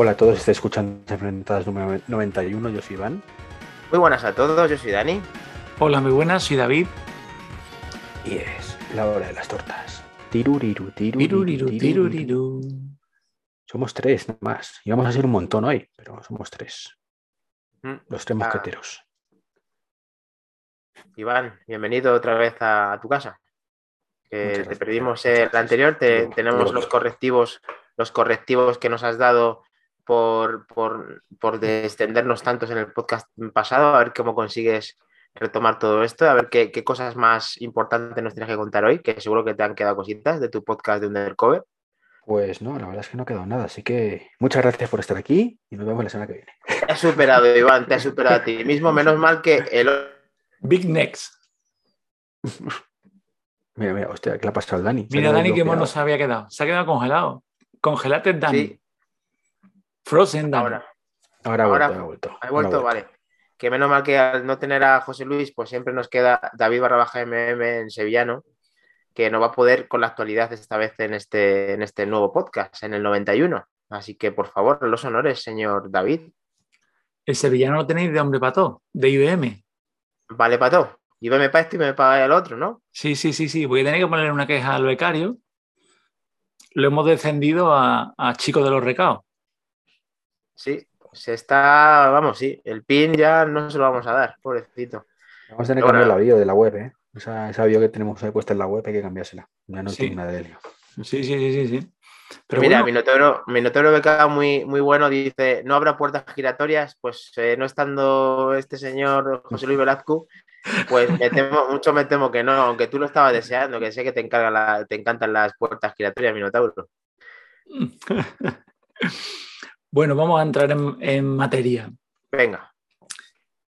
Hola a todos, estáis escuchando Enfrentadas número 91, yo soy Iván. Muy buenas a todos, yo soy Dani. Hola, muy buenas, soy David. Y es la hora de las tortas. Tiruriru, Tiruriru, tiruriru, tiruriru. Somos tres nada más. Y vamos a ser un montón hoy, pero somos tres. Mm, Los tres Ah. mosqueteros. Iván, bienvenido otra vez a, a tu casa. Que Muchas te perdimos el anterior, te- tenemos lo- los correctivos, los correctivos que nos has dado por, por, por extendernos tantos en el podcast pasado, a ver cómo consigues retomar todo esto, a ver qué, qué cosas más importantes nos tienes que contar hoy, que seguro que te han quedado cositas de tu podcast de Undercover. Pues no, la verdad es que no ha quedado nada. Así que muchas gracias por estar aquí y nos vemos la semana que viene. Te has superado, Iván, te has superado a ti mismo, menos mal que el Big Next. Mira, mira, hostia, ¿qué le ha pasado al Dani? Mira, Dani, qué mono se había quedado. Se ha quedado congelado. Congelate Dani. Sí. Frozen ahora. Ahora ha vuelto, ha vuelto. Ha ahora vuelto, ha vuelto. vale. Que menos mal que al no tener a José Luis, pues siempre nos queda David barra baja MM en sevillano, que no va a poder con la actualidad esta vez en este, en este nuevo podcast, en el 91. Así que, por favor, los honores, señor David. El sevillano lo tenéis de hombre pató, de IBM. Vale para. Y veme para esto y me paga el otro, ¿no? Sí, sí, sí, sí. Voy a tener que ponerle una queja al becario. Lo hemos descendido a, a chico de los recados. Sí, se está, vamos, sí, el pin ya no se lo vamos a dar, pobrecito. Vamos a tener que cambiar la bio de la web, ¿eh? Esa, esa bio que tenemos ahí puesta en la web hay que cambiársela. Ya no Sí. tiene nada de lío. Sí, sí, sí, sí. sí. Pero Mira, bueno, Minotauro, Minotauro Becado muy, muy bueno dice, no habrá puertas giratorias, pues eh, no estando este señor José Luis Velazco, pues me temo, mucho me temo que no, aunque tú lo estabas deseando, que sé que te, encarga la- te encantan las puertas giratorias, Minotauro. bueno, vamos a entrar en, en materia. Venga,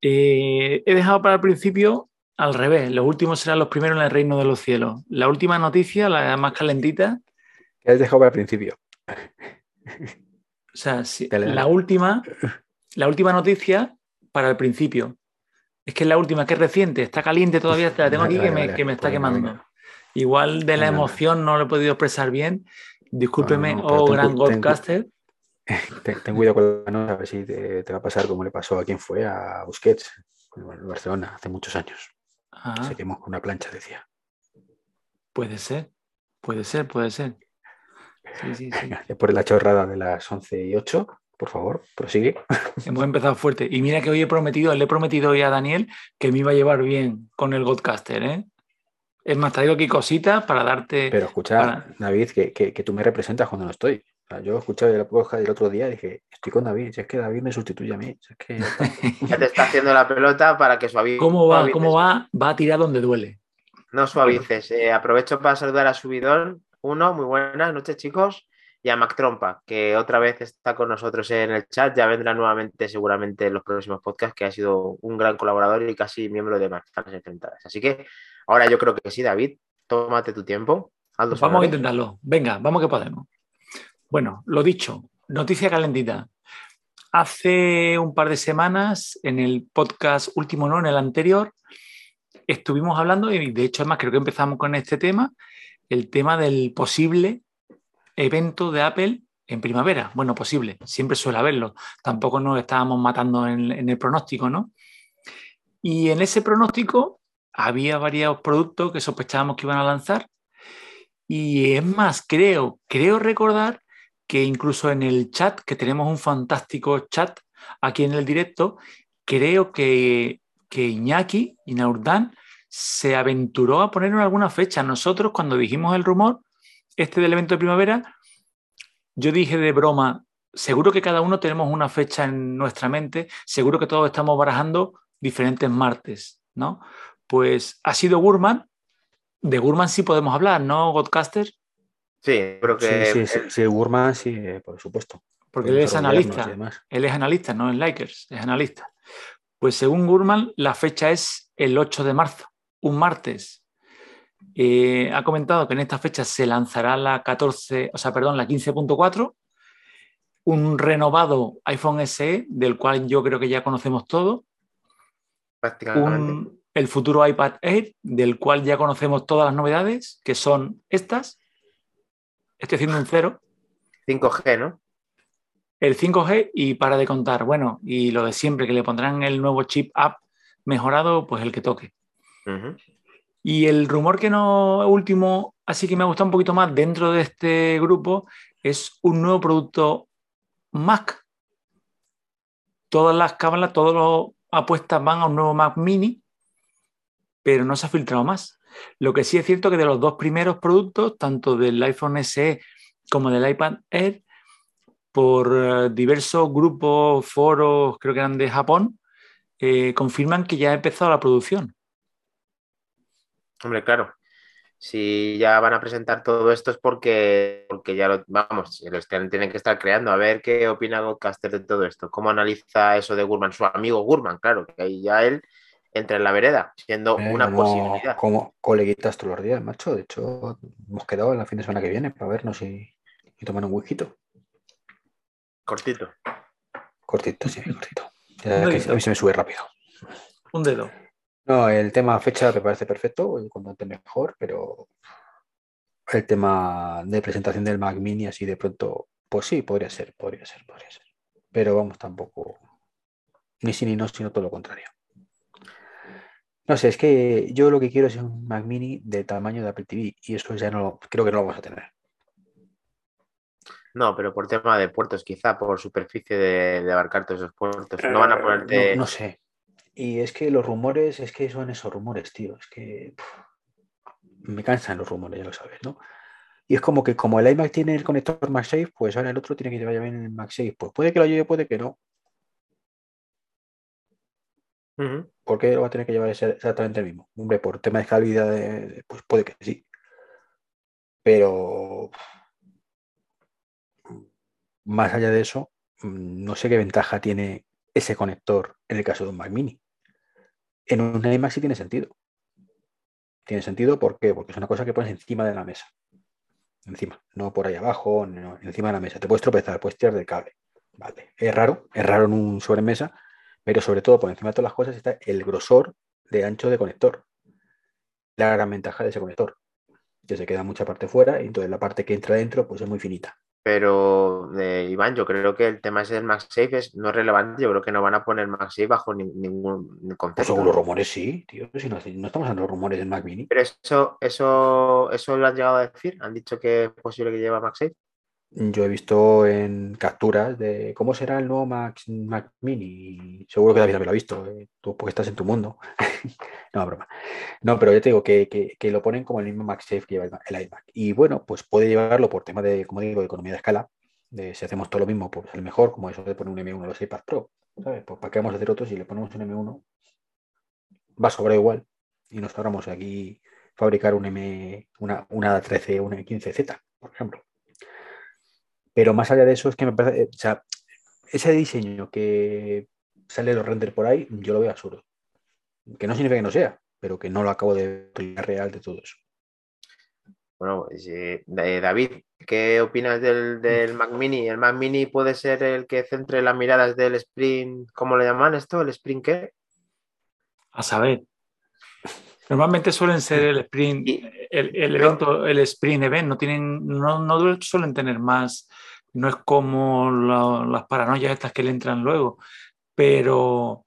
Eh, he dejado para el principio al revés. Los últimos serán los primeros en el reino de los cielos. La última noticia, la más calentita, ¿Qué has dejado para el principio? o sea, dale. la última, la última noticia para el principio. Es que es la última, que es reciente, está caliente todavía, te la tengo aquí Vale, que, me, vale, que me está quemando. Igual de la emoción no lo he podido expresar bien. Discúlpeme, No, no, pero oh gran ten Godcaster. Ten, ten cuidado con la nota, a ver si te, te va a pasar como le pasó a quien fue, a Busquets, en Barcelona, hace muchos años. Ah, Se quemó con una plancha, decía. puede ser, puede ser, puede ser. Sí, sí, sí. Gracias por la chorrada de las 11 y 8. Por favor, prosigue. Hemos empezado fuerte. Y mira que hoy he prometido, le he prometido hoy a Daniel que me iba a llevar bien con el Godcaster, ¿eh? Es más, traigo aquí cositas para darte. Pero escucha, Para- David, que, que- que tú me representas cuando no estoy. Yo escuché el podcast del otro día y dije, estoy con David, si es que David me sustituye a mí. si es que ya está". ya te está haciendo la pelota para que suavices. ¿Cómo va? ¿Cómo va? Va a tirar donde duele. No suavices. Eh, aprovecho para saludar a Subidón. Uno, muy buenas noches, chicos. Y a Mac Trompa, que otra vez está con nosotros en el chat. Ya vendrá nuevamente, seguramente, en los próximos podcasts, que ha sido un gran colaborador y casi miembro de Manzanas Enfrentadas. Así que ahora yo creo que sí, David. Tómate tu tiempo. Vamos a intentarlo. Venga, vamos que podemos. Bueno, lo dicho, noticia calentita. Hace un par de semanas, en el podcast último, no, en el anterior, estuvimos hablando, y de hecho, además, creo que empezamos con este tema, el tema del posible evento de Apple en primavera. Bueno, posible, siempre suele haberlo. Tampoco nos estábamos matando en, en el pronóstico, ¿no? Y en ese pronóstico había varios productos que sospechábamos que iban a lanzar. Y es más, creo, creo recordar que incluso en el chat, que tenemos un fantástico chat aquí en el directo, creo que, que Iñaki, Inaurdán, se aventuró a poner en alguna fecha. Nosotros, cuando dijimos el rumor, este del evento de primavera, yo dije de broma, seguro que cada uno tenemos una fecha en nuestra mente, seguro que todos estamos barajando diferentes martes, ¿no? Pues ha sido Gurman, de Gurman sí podemos hablar, ¿no, Godcaster? Sí, creo que Sí, sí, sí, sí, Gurman, sí, eh, por supuesto. Porque él es analista. Él es analista, no es Lakers, es analista. Pues según Gurman, la fecha es el 8 de marzo, un martes. Eh, ha comentado que en esta fecha se lanzará la 14, o sea, perdón, la 15.4, un renovado iPhone SE, del cual yo creo que ya conocemos todo, prácticamente. un- el futuro iPad Air, del cual ya conocemos todas las novedades, que son estas. Estoy haciendo un cero. 5G, ¿no? el 5G y para de contar. Bueno, y lo de siempre, que le pondrán el nuevo chip app mejorado, pues el que toque. Y el rumor que no último, así que me ha gustado un poquito más dentro de este grupo, es un nuevo producto Mac. Todas las cámaras, todas las apuestas van a un nuevo Mac mini, pero no se ha filtrado más. Lo que sí es cierto que de los dos primeros productos, tanto del iPhone SE como del iPad Air, por eh, diversos grupos, foros, creo que eran de Japón, eh, confirman que ya ha empezado la producción. Hombre, claro. Si ya van a presentar todo esto es porque, porque ya lo, vamos, los tienen que estar creando. A ver qué opina Godcaster de todo esto. ¿Cómo analiza eso de Gurman? Su amigo Gurman, claro, que ahí ya él entra en la vereda, siendo Eh, una como- posibilidad. Como coleguitas todos los días, macho. De hecho, hemos quedado en la fin de semana que viene para vernos y, y tomar un whisky. Cortito. Cortito, sí, cortito. A mí se me sube rápido. Un dedo. No, el tema fecha me parece perfecto, el cuanto antes mejor, pero el tema de presentación del Mac Mini así de pronto, pues sí, podría ser, podría ser, podría ser. Pero vamos, tampoco, ni sí ni no, sino todo lo contrario. No sé, es que yo lo que quiero es un Mac Mini del tamaño de Apple TV y eso ya no, creo que no lo vamos a tener. No, pero por tema de puertos, quizá por superficie de, de abarcar todos esos puertos. No van a Eh, ponerte. No, no sé. Y es que los rumores, es que son esos rumores, tío. Es que puf, me cansan los rumores, ya lo sabes, ¿no? Y es como que como el iMac tiene el conector MagSafe, pues ahora el otro tiene que llevar bien el MagSafe. Pues puede que lo lleve, puede que no. ¿Por qué lo va a tener que llevar exactamente el mismo? Hombre, por tema de de- de- pues puede que sí. Pero más allá de eso, mm, no sé qué ventaja tiene ese conector en el caso de un Mac Mini. En un iMac sí tiene sentido. Tiene sentido ¿por qué? porque es una cosa que pones encima de la mesa. Encima, no por ahí abajo, no, encima de la mesa. Te puedes tropezar, puedes tirar del cable. Vale. Es raro, es raro en un sobremesa, pero sobre todo por encima de todas las cosas está el grosor de ancho de conector. La gran ventaja de ese conector, que se queda mucha parte fuera y entonces la parte que entra dentro pues es muy finita. Pero, eh, Iván, yo creo que el tema ese del MagSafe es, no es relevante. Yo creo que no van a poner MagSafe bajo ni- ningún Pues concepto. según los rumores sí, tío. Si no, no estamos hablando de rumores del Mac Mini. Pero eso, eso, eso lo han llegado a decir. Han dicho que es posible que lleve MagSafe. Yo he visto en capturas de cómo será el nuevo Mac, Mac Mini. Seguro que David también lo ha visto, eh, tú porque estás en tu mundo. no, broma. No, pero yo te digo que, que- lo ponen como el mismo MagSafe que lleva el, Ma- el iMac. Y bueno, pues puede llevarlo por tema de, como digo, de economía de escala. De si hacemos todo lo mismo, pues el mejor, como eso de poner un M1 a los iPad Pro. ¿Sabes? Pues para qué vamos a hacer otros si le ponemos un M1 va a sobrar igual. Y nos ahorramos aquí fabricar un M, una, una 13, una 15Z, por ejemplo. Pero más allá de eso, es que me parece, eh, o sea, ese diseño que sale de los render por ahí, yo lo veo absurdo. Que no significa que no sea, pero que no lo acabo de ver real de todo eso. Bueno, pues, eh, eh, David, ¿qué opinas del, del Mac Mini? ¿El Mac Mini puede ser el que centre las miradas del Sprint? ¿Cómo le llaman esto? ¿El Sprint qué? A saber. Normalmente suelen ser el sprint, el, evento, el sprint event, no tienen, no, no suelen tener más, no es como la- las paranoias estas que le entran luego, pero,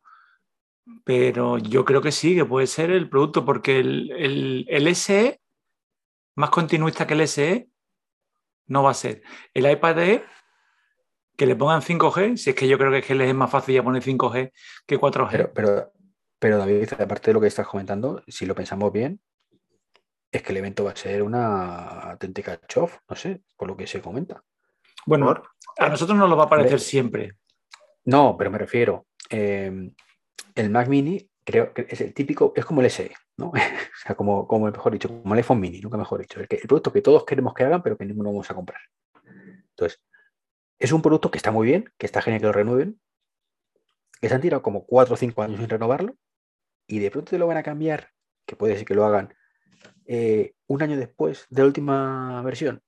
pero yo creo que sí, que puede ser el producto, porque el, el, el SE, más continuista que el SE, no va a ser. El iPad Air, que le pongan 5G, si es que yo creo que es que les es más fácil ya poner 5G que 4G. Pero, pero, pero David, aparte de lo que estás comentando, si lo pensamos bien, es que el evento va a ser una auténtica chof, no sé, por lo que se comenta. bueno, ¿Por? a nosotros nos lo va a parecer siempre. No, pero me refiero, eh, el Mac Mini creo que es el típico, es como el SE, ¿no? o sea, como, como mejor dicho, como el iPhone Mini, nunca mejor dicho, el, que- el producto que todos queremos que hagan, pero que ninguno vamos a comprar. Entonces, es un producto que está muy bien, que está genial que lo renueven, que se han tirado como cuatro o cinco años sin renovarlo, y de pronto te lo van a cambiar, que puede ser que lo hagan eh, un año después de la última versión,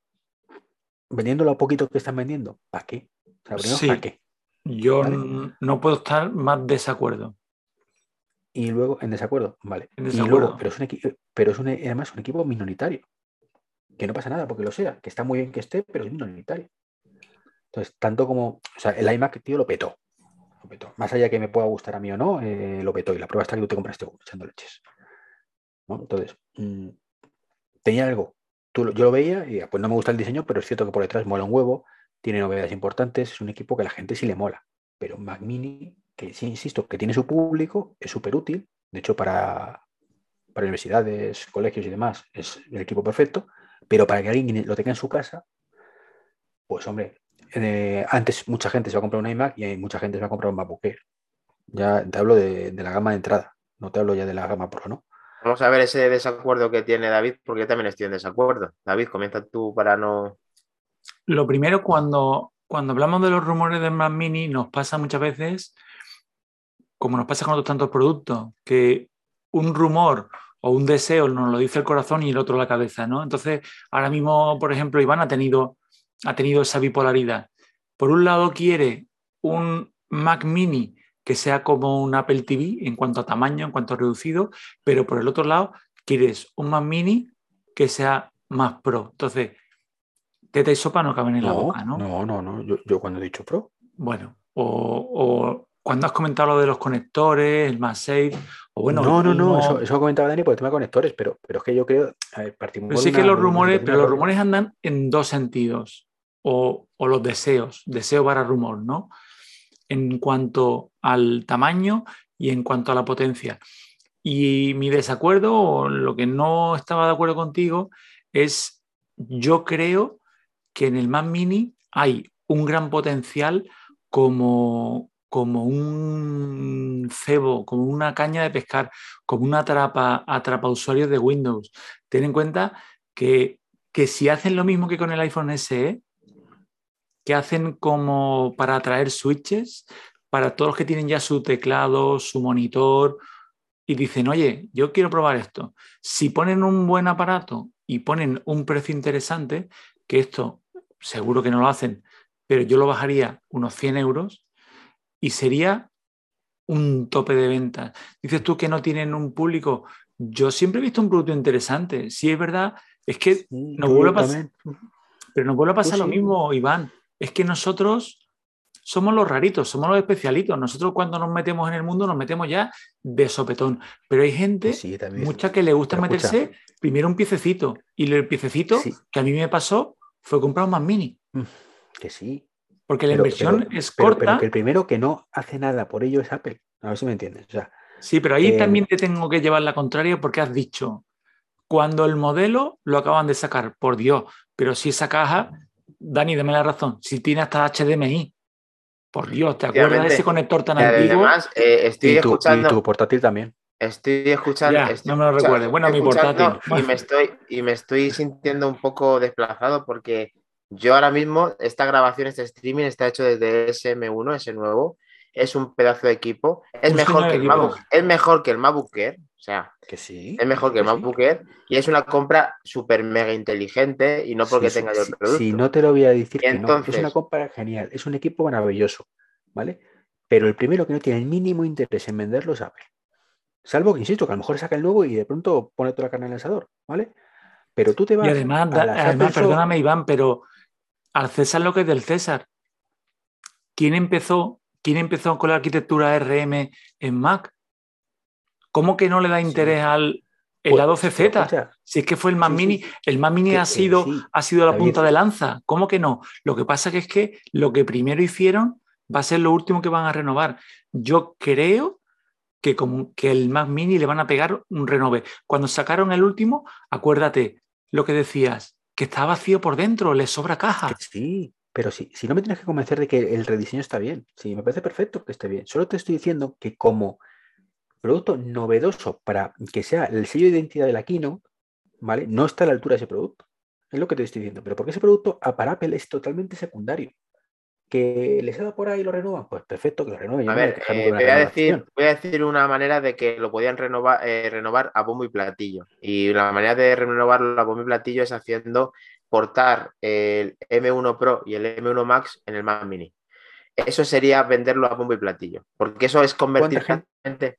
vendiéndolo a poquito que están vendiendo. ¿Para qué? O sea, primero, Sí. ¿para qué? Yo Vale. no puedo estar más desacuerdo. Y luego en desacuerdo, vale. En Y luego, pero es un equipo, pero es un, además un equipo minoritario. Que no pasa nada porque lo sea, que está muy bien que esté, pero es minoritario. Entonces, tanto como, o sea, el iMac, tío, lo petó. Más allá que me pueda gustar a mí o no, eh, lo petó. Y la prueba está que tú te compraste uno, echando leches. Entonces, mm, tenía algo. Yo lo veía y pues no me gusta el diseño, pero es cierto que por detrás mola un huevo, tiene novedades importantes, es un equipo que a la gente sí le mola. Pero Mac Mini, que sí, insisto, que tiene su público, es súper útil. De hecho, para, para universidades, colegios y demás, es el equipo perfecto. Pero para que alguien lo tenga en su casa, pues hombre, eh, antes mucha gente se va a comprar un iMac y hay mucha gente se va a comprar un MacBook Air. Ya te hablo de, de, la gama de entrada, no te hablo ya de la gama Pro, ¿no? Vamos a ver ese desacuerdo que tiene David, porque yo también estoy en desacuerdo. David, comienza tú para no. Lo primero, cuando, cuando hablamos de los rumores de Mac Mini, nos pasa muchas veces, como nos pasa con otros tantos productos, que un rumor o un deseo nos lo dice el corazón y el otro la cabeza, ¿no? Entonces, ahora mismo, por ejemplo, Iván ha tenido, ha tenido esa bipolaridad. Por un lado quiere un Mac Mini que sea como un Apple TV en cuanto a tamaño, en cuanto a reducido, pero por el otro lado quieres un Mac Mini que sea más pro. Entonces, teta y sopa no caben en no, la boca, ¿no? No, no, no. Yo, yo, cuando he dicho pro. Bueno, o, o, cuando has comentado lo de los conectores, el MagSafe, o bueno. No, no, no, eso, eso comentaba Dani por el tema de conectores, pero, pero es que yo creo. A ver, partimos pero sí una, que los rumores, pero los rumores andan en dos sentidos, o, los deseos, deseo para rumor, ¿no? en cuanto al tamaño y en cuanto a la potencia. Y mi desacuerdo, o lo que no estaba de acuerdo contigo, es yo creo que en el Mac Mini hay un gran potencial como, como un cebo, como una caña de pescar, como una atrapa, atrapa usuarios de Windows. Ten en cuenta que, que si hacen lo mismo que con el iPhone SE, que hacen como para atraer switches para todos los que tienen ya su teclado, su monitor y dicen, oye, yo quiero probar esto. Si ponen un buen aparato y ponen un precio interesante, que esto seguro que no lo hacen, pero yo lo bajaría unos 100 euros y sería un tope de ventas. Dices tú que no tienen un público. Yo siempre he visto un producto interesante. Si es verdad, es que Sí, nos vuelve a pasar, pero nos vuelve a pasar lo sí. mismo, Iván. Es que nosotros somos los raritos, somos los especialitos. Nosotros cuando nos metemos en el mundo nos metemos ya de sopetón. Pero hay gente, Pues sí, mucha que le gusta Pero escucha. meterse primero un piececito. Y el piececito Sí. que a mí me pasó fue comprar un Mac Mini. Que sí. Porque la Pero- inversión pero- es pero- corta. Pero que el primero que no hace nada por ello es Apple. A ver si me entiendes. O sea, Sí, pero ahí Eh, también te tengo que llevar la contraria porque has dicho, cuando el modelo lo acaban de sacar, por Dios, pero si esa caja, Dani, dame la razón, si tiene hasta HDMI, por Dios, ¿te acuerdas de ese conector tan Y antiguo? además, eh, estoy y tu, y escuchando. tu portátil también. Estoy escuchando. Ya, estoy no me lo recuerdes. Bueno, mi portátil. Y me, estoy, y me estoy sintiendo un poco desplazado porque yo ahora mismo, esta grabación, este streaming está hecho desde SM1, ese nuevo. Es un pedazo de equipo. Es mejor, que el. MacBook, es mejor que el MacBook Air. O sea, Que sí. es mejor que el sí. MacBook Air. Y es una compra súper mega inteligente y no porque Sí, sí, tenga yo el producto. sí, no te lo voy a decir no. Es entonces- una compra genial. Es un equipo maravilloso. ¿Vale? Pero el primero que no tiene el mínimo interés en venderlo es Apple. Salvo que, insisto, que a lo mejor saca el nuevo y de pronto pone toda la carne en el asador. ¿Vale? Pero tú te vas Y además, a las además, perdóname, Iván, pero al César lo que es del César. ¿Quién empezó, quién empezó con la arquitectura RM en Mac? ¿Cómo que no le da Sí. interés al el Pues, A12Z? pero escucha, Si es que fue el Mac Sí, sí. Mini, el Mac Mini Que, ha eh, sido, ha sido la punta de lanza. ¿Cómo que no? Lo que pasa que es que lo que primero hicieron va a ser lo último que van a renovar. Yo creo que, como, que el Mac Mini le van a pegar un renove. Cuando sacaron el último, acuérdate lo que decías, que está vacío por dentro, le sobra caja. Que sí, pero si, si no me tienes que convencer de que el rediseño está bien, sí, me parece perfecto que esté bien. Solo te estoy diciendo que como producto novedoso para que sea el sello de identidad de la Keynote, ¿vale? No está a la altura de ese producto. Es lo que te estoy diciendo. Pero porque ese producto a- para Apple es totalmente secundario. Que les ha dado por ahí y lo renuevan, pues perfecto, que lo renueven. A ver, eh, voy, a decir, voy a decir una manera de que lo podían renovar, eh, renovar a bombo y platillo. Y la manera de renovarlo a bombo y platillo es haciendo portar el M1 Pro y el M1 Max en el Mac Mini. Eso sería venderlo a bombo y platillo. Porque eso es convertir ¿Cuánta gente.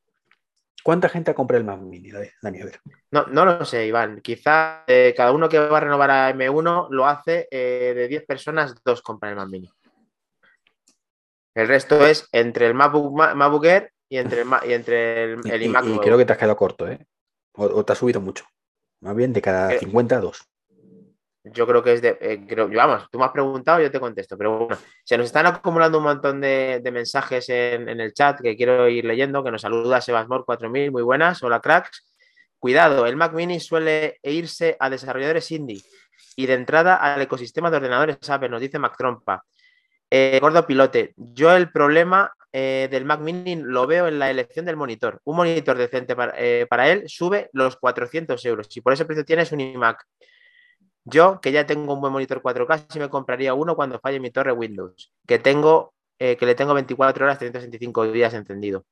¿Cuánta gente ha comprado el Mac Mini, Dani? A ver. No, no lo sé, Iván. Quizá eh, cada uno que va a renovar a M1 lo hace eh, de 10 personas, dos compran el Mac Mini. El resto es entre el MacBook, MacBook Air y entre el, y entre el, el Y, iMac. y nuevo. creo que te has quedado corto, ¿eh? O, o te has subido mucho. Más bien de cada Eh, 50 a 2. Yo creo que es de. eh, creo, vamos, tú me has preguntado, yo te contesto. Pero bueno, se nos están acumulando un montón de, de mensajes en, en el chat que quiero ir leyendo. Que nos saluda Sebasmor 4000, muy buenas. Hola, cracks. Cuidado, el Mac Mini suele irse a desarrolladores indie y de entrada al ecosistema de ordenadores Apple, nos dice Mac Trompa. Eh, gordo pilote, yo el problema eh, del Mac Mini lo veo en la elección del monitor. Un monitor decente para, para él sube los 400 euros. Si por ese precio tienes un iMac yo, que ya tengo un buen monitor 4K, sí me compraría uno cuando falle mi torre Windows, que tengo, eh, que le tengo 24 horas, 365 días encendido.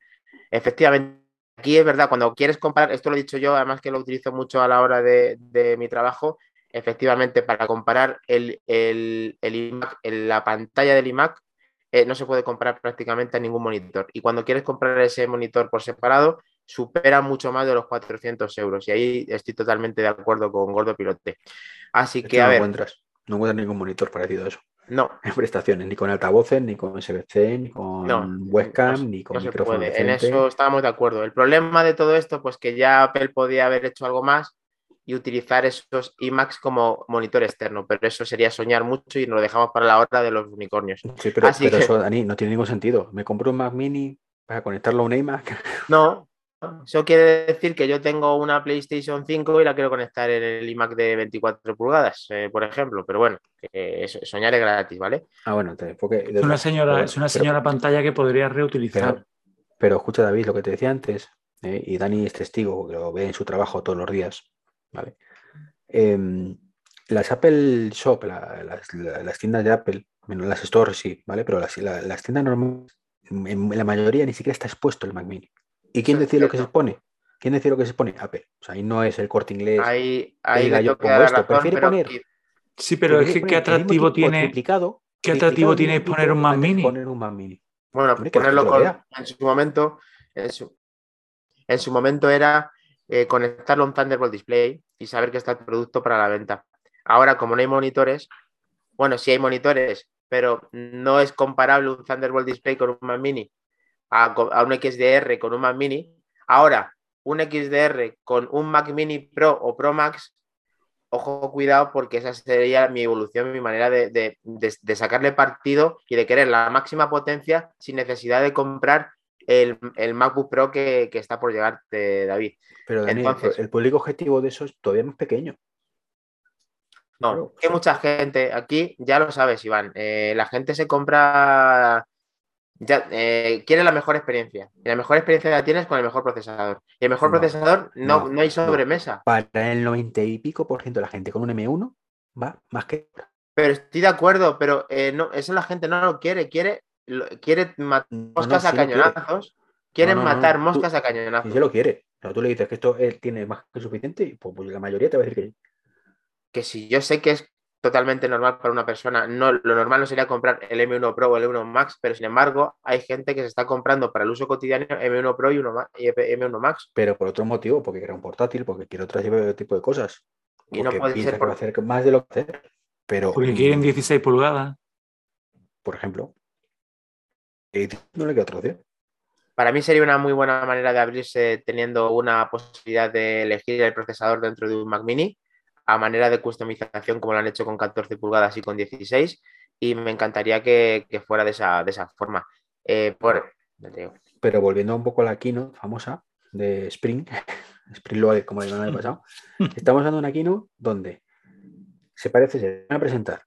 Efectivamente, aquí es verdad, cuando quieres comparar, esto lo he dicho yo, además que lo utilizo mucho a la hora de, mi trabajo, efectivamente, para comparar el iMac, el- la pantalla del iMac, eh, no se puede comprar prácticamente a ningún monitor. Y cuando quieres comprar ese monitor por separado, supera mucho más de los 400 euros. Y ahí estoy totalmente de acuerdo con Gordo Pilote. Así que, a no ver, encuentras, no encuentras ningún monitor parecido a eso. no, En prestaciones, ni con altavoces, ni con SBC, ni con No, webcam, no ni con no se micrófono puede. En eso estamos de acuerdo. El problema de todo esto, pues que ya Apple podía haber hecho algo más y utilizar esos iMacs como monitor externo, pero eso sería soñar mucho y nos lo dejamos para la hora de los unicornios. Sí, pero, Así pero que- eso, Dani, no tiene ningún sentido. Me compro un Mac Mini para conectarlo a un iMac. No, eso quiere decir que yo tengo una PlayStation 5 y la quiero conectar en el iMac de 24 pulgadas, eh, por ejemplo, pero bueno, que eso- soñar es gratis, ¿vale? Ah, bueno, de Es una señora, pero es una señora pantalla que podría reutilizar. Pero, pero escucha, David, lo que te decía antes, eh, y Dani es testigo, que lo ve en su trabajo todos los días, ¿vale? Em, las Apple Shop, la- las, la- las tiendas de Apple, menos las stores sí, ¿vale? Pero las, la- las tiendas normales, en la mayoría ni siquiera está expuesto el Mac Mini. ¿Y quién decide lo que se expone? ¿Quién decide lo que se expone? Apple. O sea, ahí no es el corte inglés. Ahí, ahí Diga, yo pongo esto, razón, prefiere pero poner- Sí, pero es que qué atractivo tiene, triplicado, qué atractivo tiene poner un Mac Mini. Poner un Mac Mini. Bueno, Hombre, ponerlo con, en su momento, en su, en su momento era eh, conectarlo a un Thunderbolt Display y saber que está el producto para la venta. Ahora, como no hay monitores, bueno, sí hay monitores, pero no es comparable un Thunderbolt Display con un Mac Mini a, un XDR con un Mac Mini. Ahora, un XDR con un Mac Mini Pro o Pro Max, ojo, cuidado, porque esa sería mi evolución, mi manera de, de- de- de sacarle partido y de querer la máxima potencia sin necesidad de comprar el, el MacBook Pro que, que está por llegarte, David. Pero Dani, Entonces- el público objetivo de eso es todavía más pequeño. No, que mucha gente, aquí ya lo sabes, Iván, eh, la gente se compra, ya, eh, quiere la mejor experiencia. Y la mejor experiencia la tienes con el mejor procesador. Y el mejor No, procesador no, no, no hay sobremesa. Para el 90 y pico por ciento de la gente con un M1 va más que. Pero estoy de acuerdo, pero eh, no, eso la gente no lo quiere, quiere, lo- quiere matar moscas sí a lo quiere. cañonazos, quieren matar tú- moscas a Y cañonazos. se lo quiere. Pero tú le dices que esto él tiene más que suficiente y pues, pues la mayoría te va a decir que sí. que si yo sé que es totalmente normal para una persona, no, lo normal no sería comprar el M1 Pro o el M1 Max, pero sin embargo hay gente que se está comprando para el uso cotidiano M1 Pro y, uno y M1 Max. Pero por otro motivo, porque quiere un portátil, porque quiere otro tipo de cosas. Y no puede ser por- hacer más de lo que hacer. Pero, Porque quieren mm, 16 pulgadas. por ejemplo, eh, no le queda otra opción. Para mí sería una muy buena manera de abrirse teniendo una posibilidad de elegir el procesador dentro de un Mac Mini a manera de customización como lo han hecho con 14 pulgadas y con 16 y me encantaría que, que fuera de esa, de esa forma. Eh, por. Pero volviendo un poco a la keynote famosa de Spring, Spring Loaded, como el año pasado, estamos dando una keynote donde se parece, se van a presentar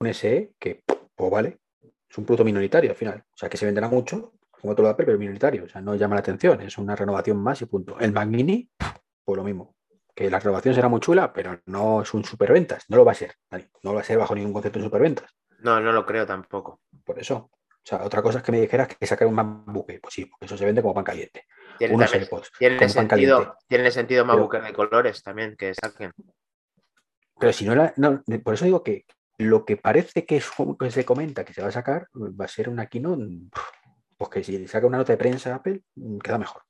un SE que, pues vale, es un producto minoritario al final. O sea, que se venderá mucho, como todo lo pero minoritario. O sea, no llama la atención, es una renovación más y punto. El Mac Mini, pues lo mismo. Que la renovación será muy chula, pero no es un superventas. No lo va a ser, No lo va a ser bajo ningún concepto de superventas. No, no lo creo tampoco. Por eso. O sea, otra cosa es que me dijeras que sacar un MacBook, pues sí, porque eso se vende como pan caliente. Tiene, Unos también- AirPods, tiene como pan sentido, caliente. tiene sentido Pero- MacBook de colores también que saquen. Pero si no, la, no, por eso digo que lo que parece que, es, que se comenta que se va a sacar va a ser una keynote, pues que si saca una nota de prensa Apple, queda mejor.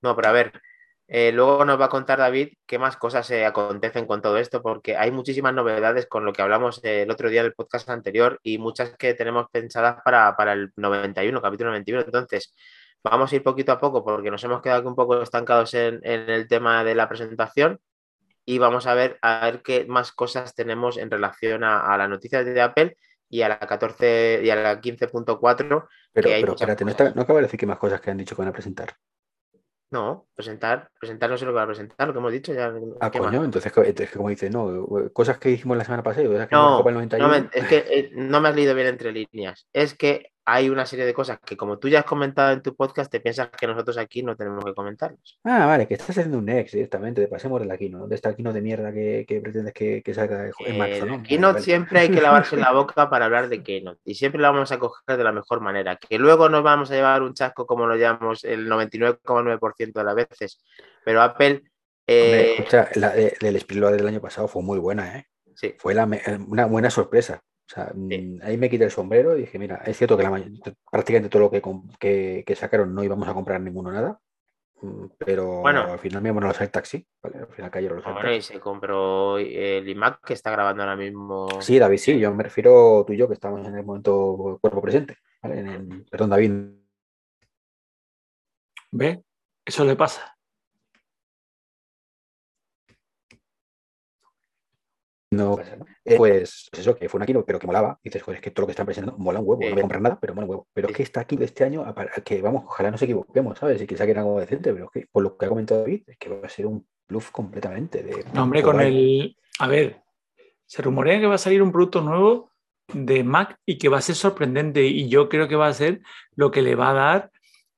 No, pero a ver, Eh, luego nos va a contar David qué más cosas se acontecen con todo esto, porque hay muchísimas novedades con lo que hablamos el otro día del podcast anterior y muchas que tenemos pensadas para, el 91, capítulo 91. Entonces, vamos a ir poquito a poco porque nos hemos quedado un poco estancados en, el tema de la presentación y vamos a ver, a ver qué más cosas tenemos en relación a, las noticias de Apple y a la 14 y a la 15.4. Pero, pero espérate, no, no acaba de decir qué más cosas que han dicho que van a presentar. No, presentar, presentar no sé lo que va a presentar, lo que hemos dicho ya. Ah, coño, entonces, como dice, no, cosas que dijimos la semana pasada, no, no, es que eh, no me has leído bien entre líneas. Es que hay una serie de cosas que, como tú ya has comentado en tu podcast, te piensas que nosotros aquí no tenemos que comentarlos. Ah, vale, que estás haciendo un next directamente, de pasemos del Aquino, de este Aquino de mierda que, que pretendes que, que salga en marzo, ¿no? Keynote siempre hay que lavarse la boca para hablar de Keynote y siempre lo vamos a coger de la mejor manera. Que luego nos vamos a llevar un chasco como lo llamamos el 99,9% de las veces, pero Apple. Eh... escucha, la, del del año pasado fue muy buena, ¿eh? Sí. Fue la, una buena sorpresa. O sea, mm, ahí me quité el sombrero y dije, mira, es cierto que la prácticamente todo lo que, que, sacaron no íbamos a comprar ninguno nada, mm, pero bueno, al final mismo no los hay taxi, al final cayeron los Bueno, y se compró el iMac que está grabando ahora mismo. Sí, David, sí, yo me refiero tú y yo que estamos en el momento cuerpo presente, ¿vale? Perdón, David. ¿Ve? Eso le pasa. No, eh, pues, pues, eso, que fue una keynote, pero que molaba. dices, joder, es que todo lo que están presentando mola un huevo, no voy a comprar nada, pero mola un huevo. Pero es que está aquí de este año, que vamos, ojalá no se equivoquemos, ¿sabes? Y que saquen algo decente, pero es que por lo que ha comentado David, es que va a ser un bluff completamente. De, no, hombre, con el. A ver, se rumorea que va a salir un producto nuevo de Mac y que va a ser sorprendente. Y yo creo que va a ser lo que le va a dar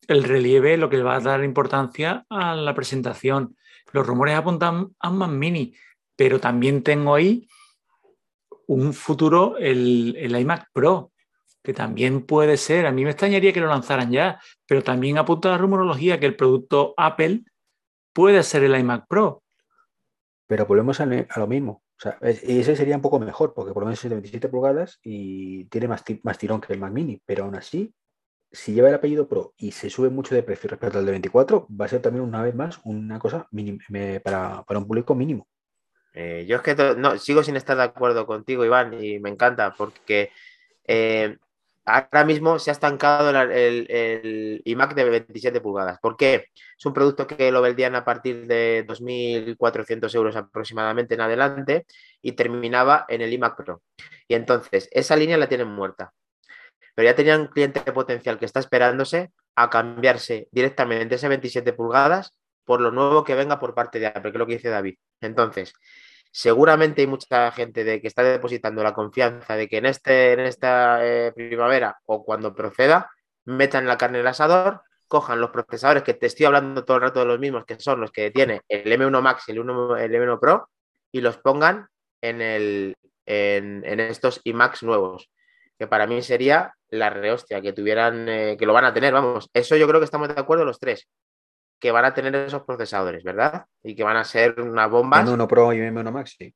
el relieve, lo que le va a dar importancia a la presentación. Los rumores apuntan a un Mac Mini pero también tengo ahí un futuro, el, iMac Pro, que también puede ser. A mí me extrañaría que lo lanzaran ya, pero también apunta la rumorología que el producto Apple puede ser el iMac Pro. Pero volvemos a, lo mismo. O sea, ese sería un poco mejor, porque por lo menos es de 27 pulgadas y tiene más, más tirón que el Mac Mini, pero aún así, si lleva el apellido Pro y se sube mucho de precio respecto al de 24, va a ser también una vez más una cosa para, para un público mínimo. Eh, yo es que no, sigo sin estar de acuerdo contigo, Iván, y me encanta porque eh, ahora mismo se ha estancado el, iMac de 27 pulgadas. ¿Por qué? Es un producto que lo vendían a partir de 2.400 euros aproximadamente en adelante y terminaba en el iMac Pro. Y entonces, esa línea la tienen muerta. Pero ya tenían un cliente potencial que está esperándose a cambiarse directamente ese 27 pulgadas por lo nuevo que venga por parte de Apple, que es lo que dice David. Entonces, seguramente hay mucha gente de que está depositando la confianza de que en, este, en esta eh, primavera o cuando proceda, metan la carne en el asador, cojan los procesadores que te estoy hablando todo el rato de los mismos, que son los que tiene el M1 Max y el, 1, el M1 Pro, y los pongan en, el, en, estos iMacs nuevos, que para mí sería la rehostia, que tuvieran, eh, que lo van a tener, vamos, eso yo creo que estamos de acuerdo los tres que van a tener esos procesadores, ¿verdad? Y que van a ser una bomba. M1 Pro y M1 Max, sí.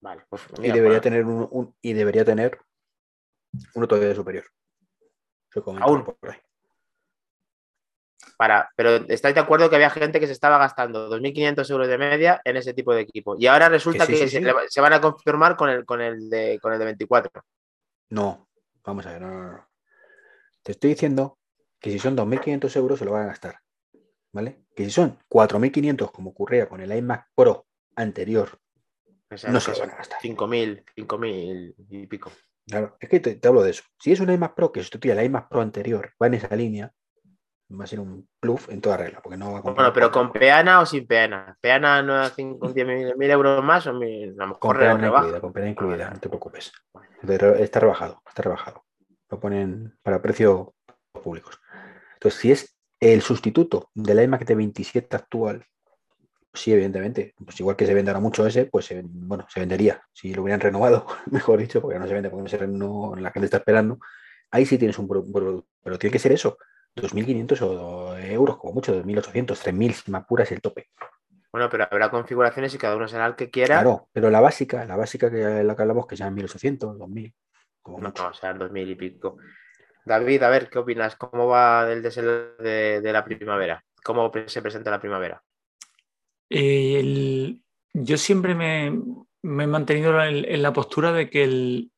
Vale, pues y debería tener un, y debería tener uno todavía superior. Aún. Por ahí. Para, pero ¿estáis de acuerdo que había gente que se estaba gastando 2.500 euros de media en ese tipo de equipo? Y ahora resulta que, se, van a confirmar con el, con el, de, con el de 24. No, vamos a ver, no, no, no. Te estoy diciendo que si son 2.500 euros se lo van a gastar. ¿Vale? Que si son 4.500 como ocurría con el iMac Pro anterior, no se van a gastar. 5.000, 5.000 y pico. Claro, es que te, hablo de eso. Si es un iMac Pro que sustituye al iMac Pro anterior, va en esa línea, va a ser un plus en toda regla, porque no va a Bueno, pero con peana o sin peana. Peana no es 10.000 euros más o a con peana incluida, con peana incluida, no te preocupes. Está rebajado, está rebajado. Lo ponen para precios públicos. Entonces, si es el sustituto del iMac de 27 actual, sí, evidentemente, pues igual que se venderá mucho ese, pues bueno, se vendería. Si lo hubieran renovado, mejor dicho, porque no se vende, porque no se no, la gente está esperando. Ahí sí tienes un producto, pero tiene que ser eso, 2.500 euros, como mucho, 2.800, 3.000, más pura es el tope. Bueno, pero habrá configuraciones y cada uno será el que quiera. Claro, pero la básica, la básica que la que hablamos, que sean 1.800, 2.000. Como no, no, o sea, 2.000 y pico. David, a ver, ¿qué opinas? ¿Cómo va el desenlace de, la primavera? ¿Cómo se presenta la primavera? yo siempre me, he mantenido en, la postura de que el,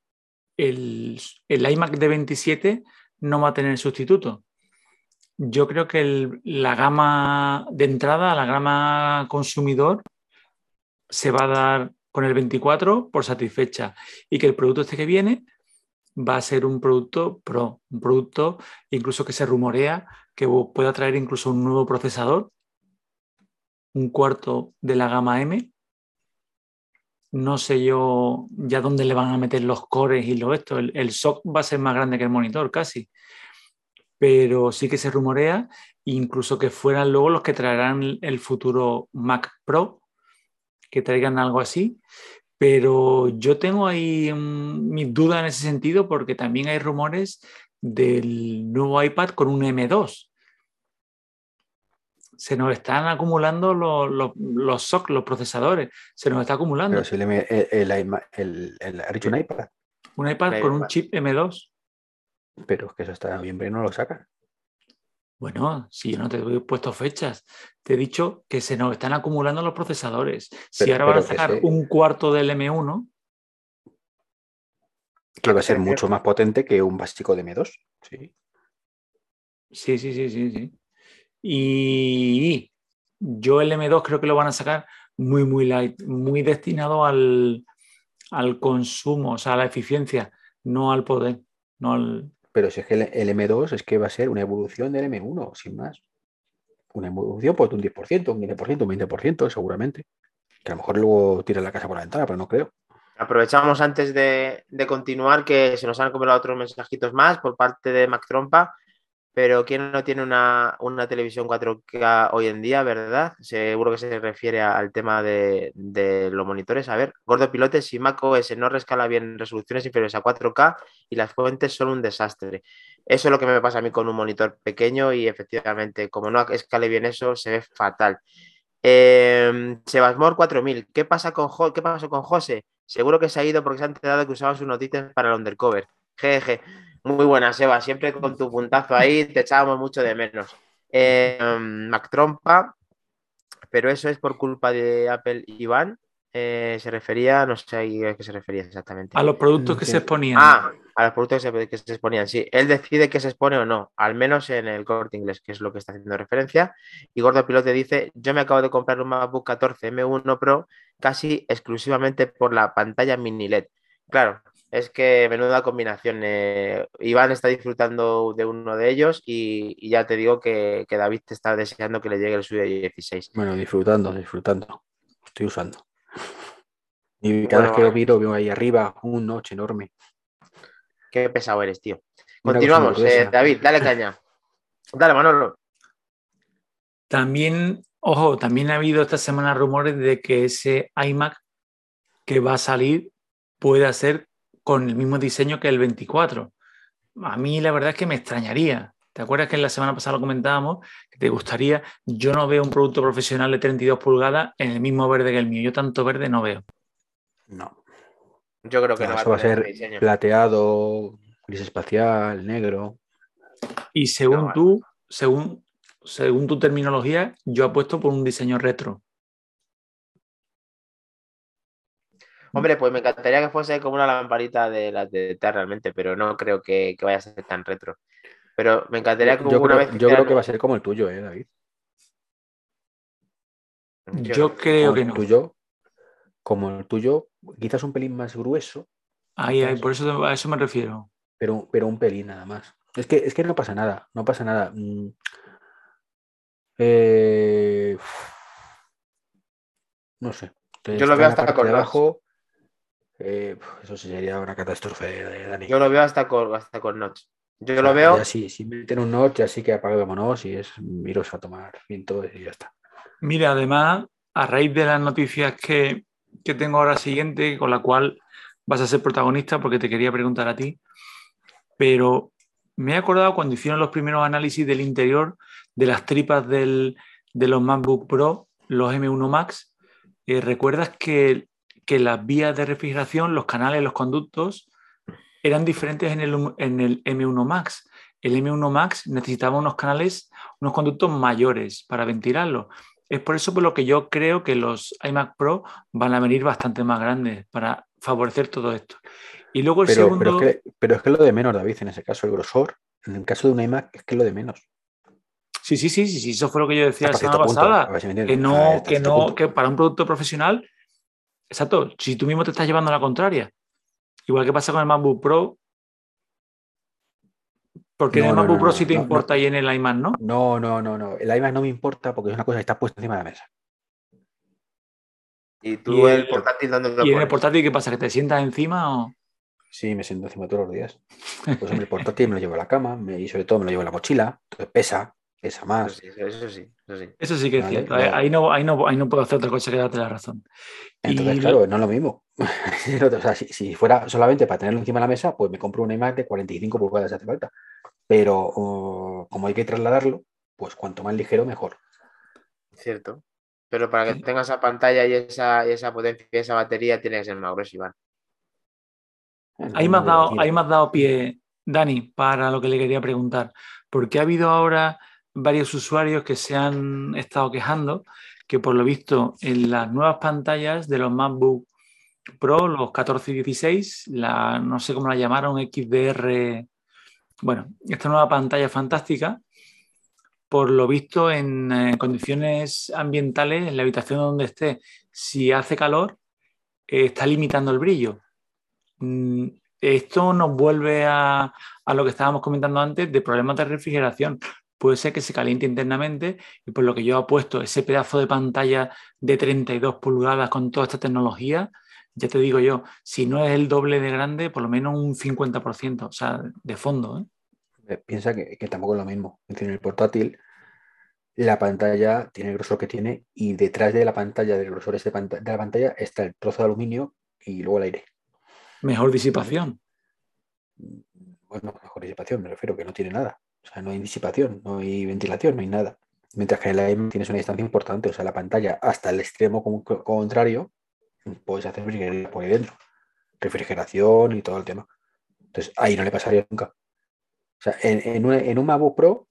el, iMac de 27 no va a tener sustituto. Yo creo que la gama de entrada, la gama consumidor, se va a dar con el 24 por satisfecha y que el producto este que viene va a ser un producto pro, un producto incluso que se rumorea que pueda traer incluso un nuevo procesador, un cuarto de la gama M. No sé yo ya dónde le van a meter los cores y lo esto. El, el SOC va a ser más grande que el monitor casi. Pero sí que se rumorea incluso que fueran luego los que traerán el futuro Mac Pro, que traigan algo así. Pero yo tengo ahí mis dudas en ese sentido porque también hay rumores del nuevo iPad con un M2. Se nos están acumulando los, los, los SOC, los procesadores. Se nos está acumulando. Pero si el, el, ha dicho un iPad. Un iPad con un chip M2. Pero es que eso está bien, pero no lo sacan. Bueno, si yo no te he puesto fechas, te he dicho que se nos están acumulando los procesadores. si ahora van a sacar un cuarto del M1. Que va a ser mucho más potente que un básico de M2. Sí. Sí, sí, sí, sí, sí. Y yo el M2 creo que lo van a sacar muy, muy light, muy destinado al, al consumo, o sea, a la eficiencia, no al poder, no al, pero si es que el, M2 es que va a ser una evolución del M1, sin más. Una evolución pues, de un 10%, un 15%, un 20%, seguramente. Que a lo mejor luego tira la casa por la ventana, pero no creo. Aprovechamos antes de, de continuar que se nos han comido otros mensajitos más por parte de Mac Trompa pero ¿quién no tiene una, televisión 4K hoy en día, verdad? Seguro que se refiere al tema de, los monitores. A ver, gordo pilote, si Mac OS no rescala bien resoluciones inferiores a 4K y las fuentes son un desastre. Eso es lo que me pasa a mí con un monitor pequeño y efectivamente, como no escale bien eso, se ve fatal. Eh, Sebasmor 4000, ¿qué, pasa con ¿qué pasó con José? Seguro que se ha ido porque se ha enterado que usaba sus noticias para el undercover. Jeje. Muy buena, Seba, siempre con tu puntazo ahí, te echábamos mucho de menos. Eh, Mac Trompa, pero eso es por culpa de Apple Iván. Eh, se refería, no sé a qué se refería exactamente. A los productos que se exponían. Ah, a los productos que se, exponían, sí. Él decide que se expone o no, al menos en el corte inglés, que es lo que está haciendo referencia. Y Gordo Pilote dice: Yo me acabo de comprar un MacBook 14 M1 Pro casi exclusivamente por la pantalla mini LED. Claro, es que menuda combinación. Eh, Iván está disfrutando de uno de ellos y, ya te digo que, David te está deseando que le llegue el suyo 16. Bueno, disfrutando, disfrutando. Estoy usando. Y cada vez que lo miro, veo ahí arriba un noche enorme. Qué pesado eres, tío. Continuamos, eh, David, dale caña. Dale, Manolo. También, ojo, también ha habido esta semana rumores de que ese iMac que va a salir puede ser con el mismo diseño que el 24. A mí la verdad es que me extrañaría. ¿Te acuerdas que en la semana pasada lo comentábamos? Que te gustaría. Yo no veo un producto profesional de 32 pulgadas en el mismo verde que el mío. Yo tanto verde no veo. No. Yo creo que no, va, a ser plateado, gris espacial, negro. Y según tú, según, según tu terminología, yo apuesto por un diseño retro. Hombre, pues me encantaría que fuese como una lamparita de las de TED realmente, pero no creo que, vaya a ser tan retro. Pero me encantaría que yo creo, vez. Yo creo que va a ser como el tuyo, ¿eh, David? Yo, creo que no. Tuyo, como el tuyo, quizás un pelín más grueso. Ahí, ahí, por eso a eso me refiero. Pero, pero un pelín nada más. Es que, es que no pasa nada, no pasa nada. Mm. Eh, no sé. Yo lo veo hasta con abajo. Eh, eso sería una catástrofe, Dani. Yo lo veo hasta con, hasta con Notch. Yo lo veo. sí, si meten un Notch, ya sí que apaguémonos y es miros a tomar viento y ya está. Mira, además, a raíz de las noticias que, que tengo ahora siguiente, con la cual vas a ser protagonista, porque te quería preguntar a ti, pero me he acordado cuando hicieron los primeros análisis del interior de las tripas del, de los MacBook Pro, los M1 Max. Eh, ¿Recuerdas que que las vías de refrigeración, los canales, los conductos, eran diferentes en el, en el M1 Max. El M1 Max necesitaba unos canales, unos conductos mayores para ventilarlo. Es por eso por lo que yo creo que los iMac Pro van a venir bastante más grandes para favorecer todo esto. Y luego el Pero, segundo. pero, es que, pero es que lo de menos, David, en ese caso, el grosor, en el caso de un iMac, es que lo de menos. Sí, sí, sí, sí, sí, eso fue lo que yo decía la semana punto, pasada. si que no, que no, punto. que para un producto profesional, exacto, si tú mismo te estás llevando a la contraria. Igual que pasa con el MacBook Pro. Porque en No, el no, MacBook no, Pro no, sí te no, importa y en el iMac no. No, no, no, no. El iMac no me importa porque es una cosa que está puesta encima de la mesa. Y tú Y el el- portátil, ¿dónde lo Y en el portátil, ¿qué pasa? ¿Que te sientas encima o...? Sí, me siento encima todos los días. Pues el portátil me lo llevo a la cama me- y sobre todo me lo llevo en la mochila. Entonces pesa, pesa Eso más. sí, eso sí, eso sí. Eso sí que es Vale, cierto. no. Ahí, no, ahí, no, ahí no puedo hacer otra cosa que darte la razón. Entonces, Y- claro, no es lo mismo. o sea, si, si fuera solamente para tenerlo encima de la mesa, pues me compro un iMac de 45 pulgadas hace falta. Pero como hay que trasladarlo, pues cuanto más ligero, mejor. Cierto. Pero para que Sí. tenga esa pantalla y esa, y esa potencia y esa batería, tiene que ser más grueso, Iván. Eh, Ahí me, has dado, ahí me has dado pie, Dani, para lo que le quería preguntar. Porque ha habido ahora varios usuarios que se han estado quejando que por lo visto en las nuevas pantallas de los MacBook Pro, los 14 y 16, la, no sé cómo la llamaron, XDR, bueno, esta nueva pantalla fantástica, por lo visto en eh, condiciones ambientales, en la habitación donde esté, si hace calor, eh, está limitando el brillo. Mm, Esto nos vuelve a, a lo que estábamos comentando antes de problemas de refrigeración. Puede ser que se caliente internamente y por lo que yo he puesto ese pedazo de pantalla de 32 pulgadas con toda esta tecnología, ya te digo yo, si no es el doble de grande, por lo menos un 50%, o sea, de fondo. ¿eh? Eh, Piensa que, que tampoco es lo mismo. En el portátil, la pantalla tiene el grosor que tiene y detrás de la pantalla, del grosor panta- de la pantalla, está el trozo de aluminio y luego el aire. Mejor disipación. Bueno, mejor disipación, me refiero que no tiene nada. O sea, no hay disipación, no hay ventilación, no hay nada. Mientras que en el iMac tienes una distancia importante, o sea, la pantalla hasta el extremo con- contrario, puedes hacer refrigeración por ahí dentro. Refrigeración y todo el tema. Entonces, ahí no le pasaría nunca. O sea, en, una- en un MacBook Pro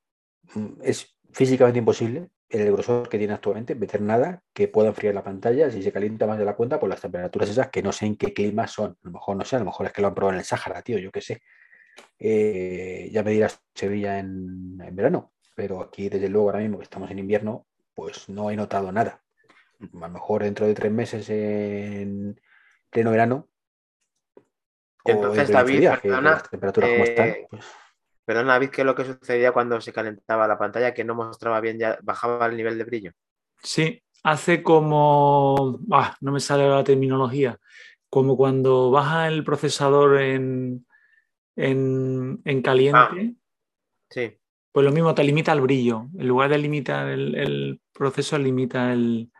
mm, es físicamente imposible, el grosor que tiene actualmente, meter nada que pueda enfriar la pantalla. Si se calienta más de la cuenta, por las temperaturas esas, que no sé en qué clima son. A lo mejor no sé, a lo mejor es que lo han probado en el Sáhara, tío, yo qué sé. Eh, ya me dirás Sevilla en, en verano, pero aquí desde luego ahora mismo que estamos en invierno, pues no he notado nada. A lo mejor dentro de tres meses en pleno verano. Entonces, dentro de 15 David, perdona, las temperaturas como están, eh, pues, Perdona, David, ¿qué es lo que sucedía cuando se calentaba la pantalla? Que no mostraba bien, ya bajaba el nivel de brillo. Sí, hace como, ah, no me sale la terminología, como cuando baja el procesador en, en, en caliente, Sí. pues lo mismo te limita el brillo. En lugar de limitar el, el proceso, limita el...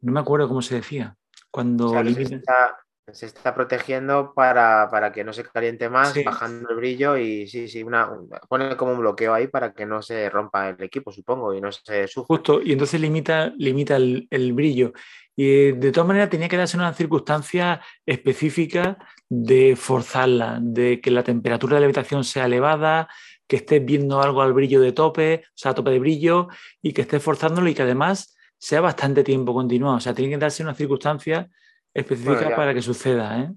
No me acuerdo cómo se decía. Cuando O sea, se está, se está protegiendo para, para que no se caliente más, Sí. bajando el brillo y sí, sí, una, un- pone como un bloqueo ahí para que no se rompa el equipo, supongo, y no se sufra. Justo, y entonces limita, limita el, el brillo. Y eh, de todas maneras tenía que darse una circunstancia específica de forzarla, de que la temperatura de la habitación sea elevada, que estés viendo algo al brillo de tope, o sea, a tope de brillo, y que estés forzándolo y que además sea bastante tiempo continuado. O sea, tiene que darse una circunstancia específica Bueno, para que suceda. ¿eh?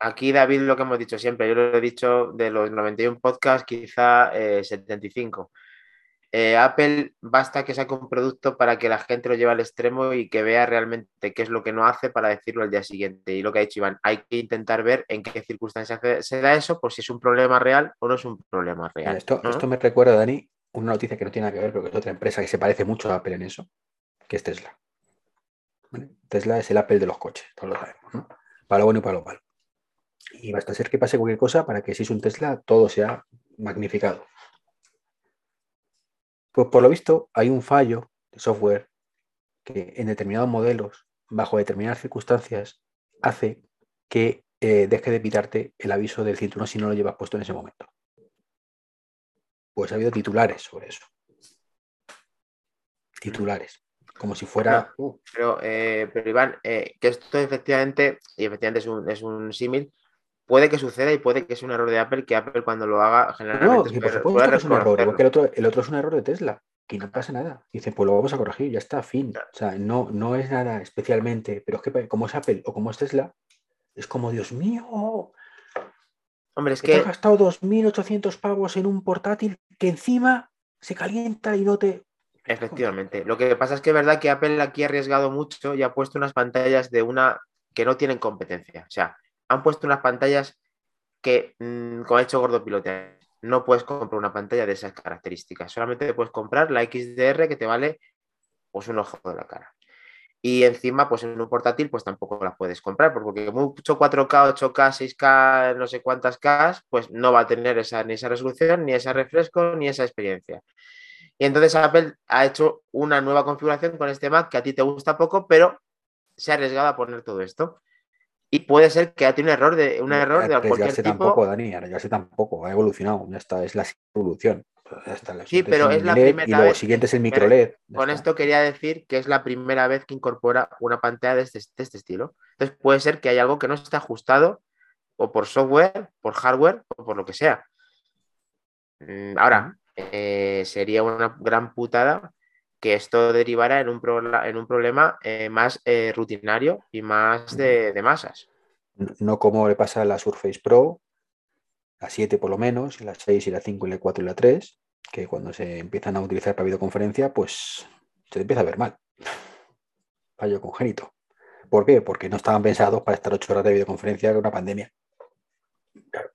Aquí, David, lo que hemos dicho siempre, yo lo he dicho de los 91 podcasts, quizá eh, 75. Eh, Apple basta que saque un producto para que la gente lo lleve al extremo y que vea realmente qué es lo que no hace para decirlo al día siguiente. Y lo que ha dicho Iván, hay que intentar ver en qué circunstancias se- da eso, por si es un problema real o no es un problema real. esto, ¿no? esto me recuerda, Dani, una noticia que no tiene nada que ver, pero que es otra empresa que se parece mucho a Apple en eso, que es Tesla. Tesla es el Apple de los coches, todos lo sabemos, ¿no? Para lo bueno y para lo malo. Y basta ser que pase cualquier cosa para que si es un Tesla todo sea magnificado. Pues por lo visto hay un fallo de software que en determinados modelos, bajo determinadas circunstancias, hace que eh, deje de pitarte el aviso del cinturón si no lo llevas puesto en ese momento. Pues ha habido titulares sobre eso. Titulares. Como si fuera. uh, Pero, eh, pero Iván, eh, que esto efectivamente, y efectivamente es un, es un símil, puede que suceda y puede que sea un error de Apple, que Apple cuando lo haga generalmente No, que por supuesto que es un error. Igual que el otro, el otro es un error de Tesla. Y no pasa nada. Dice, pues lo vamos a corregir, ya está, fin. O sea, no, no es nada especialmente. Pero es que como es Apple o como es Tesla, es como, Dios mío, Hombre, es que te que has gastado 2.800 pavos en un portátil que encima se calienta y no te. Efectivamente. Lo que pasa es que es verdad que Apple aquí ha arriesgado mucho y ha puesto unas pantallas de una que no tienen competencia. O sea, han puesto unas pantallas que, mm, como ha hecho Gordo Pilote, no puedes comprar una pantalla de esas características. Solamente puedes comprar la XDR que te vale pues un ojo de la cara. Y encima, pues en un portátil, pues tampoco las puedes comprar, porque mucho 4K, 8K, 6K, no sé cuántas K, pues no va a tener esa, ni esa resolución, ni ese refresco, ni esa experiencia. Y entonces Apple ha hecho una nueva configuración con este Mac que a ti te gusta poco, pero se ha arriesgado a poner todo esto. Y puede ser que ha tenido un error de, un error de cualquier Arriesgarse tipo. tampoco, Dani, arriesgarse tampoco. Ha evolucionado, ya está, es la evolución. Ya está, la Sí, pero es la LED primera Y luego vez- siguiente es el micro LED. ya Con está. esto quería decir que es la primera vez que incorpora una pantalla de este, de este estilo. Entonces puede ser que hay algo que no está ajustado o por software, por hardware o por lo que sea. Mm, Ahora, eh, sería una gran putada que esto derivara en un, en un problema eh, más eh, rutinario y más de, de masas. No- como le pasa a la Surface Pro, la 7 por lo menos, y la 6 y la 5 y la 4 y la 3, que cuando se empiezan a utilizar para videoconferencia, pues se empieza a ver mal. Fallo congénito. ¿Por qué? Porque no estaban pensados para estar 8 horas de videoconferencia con una pandemia. Claro.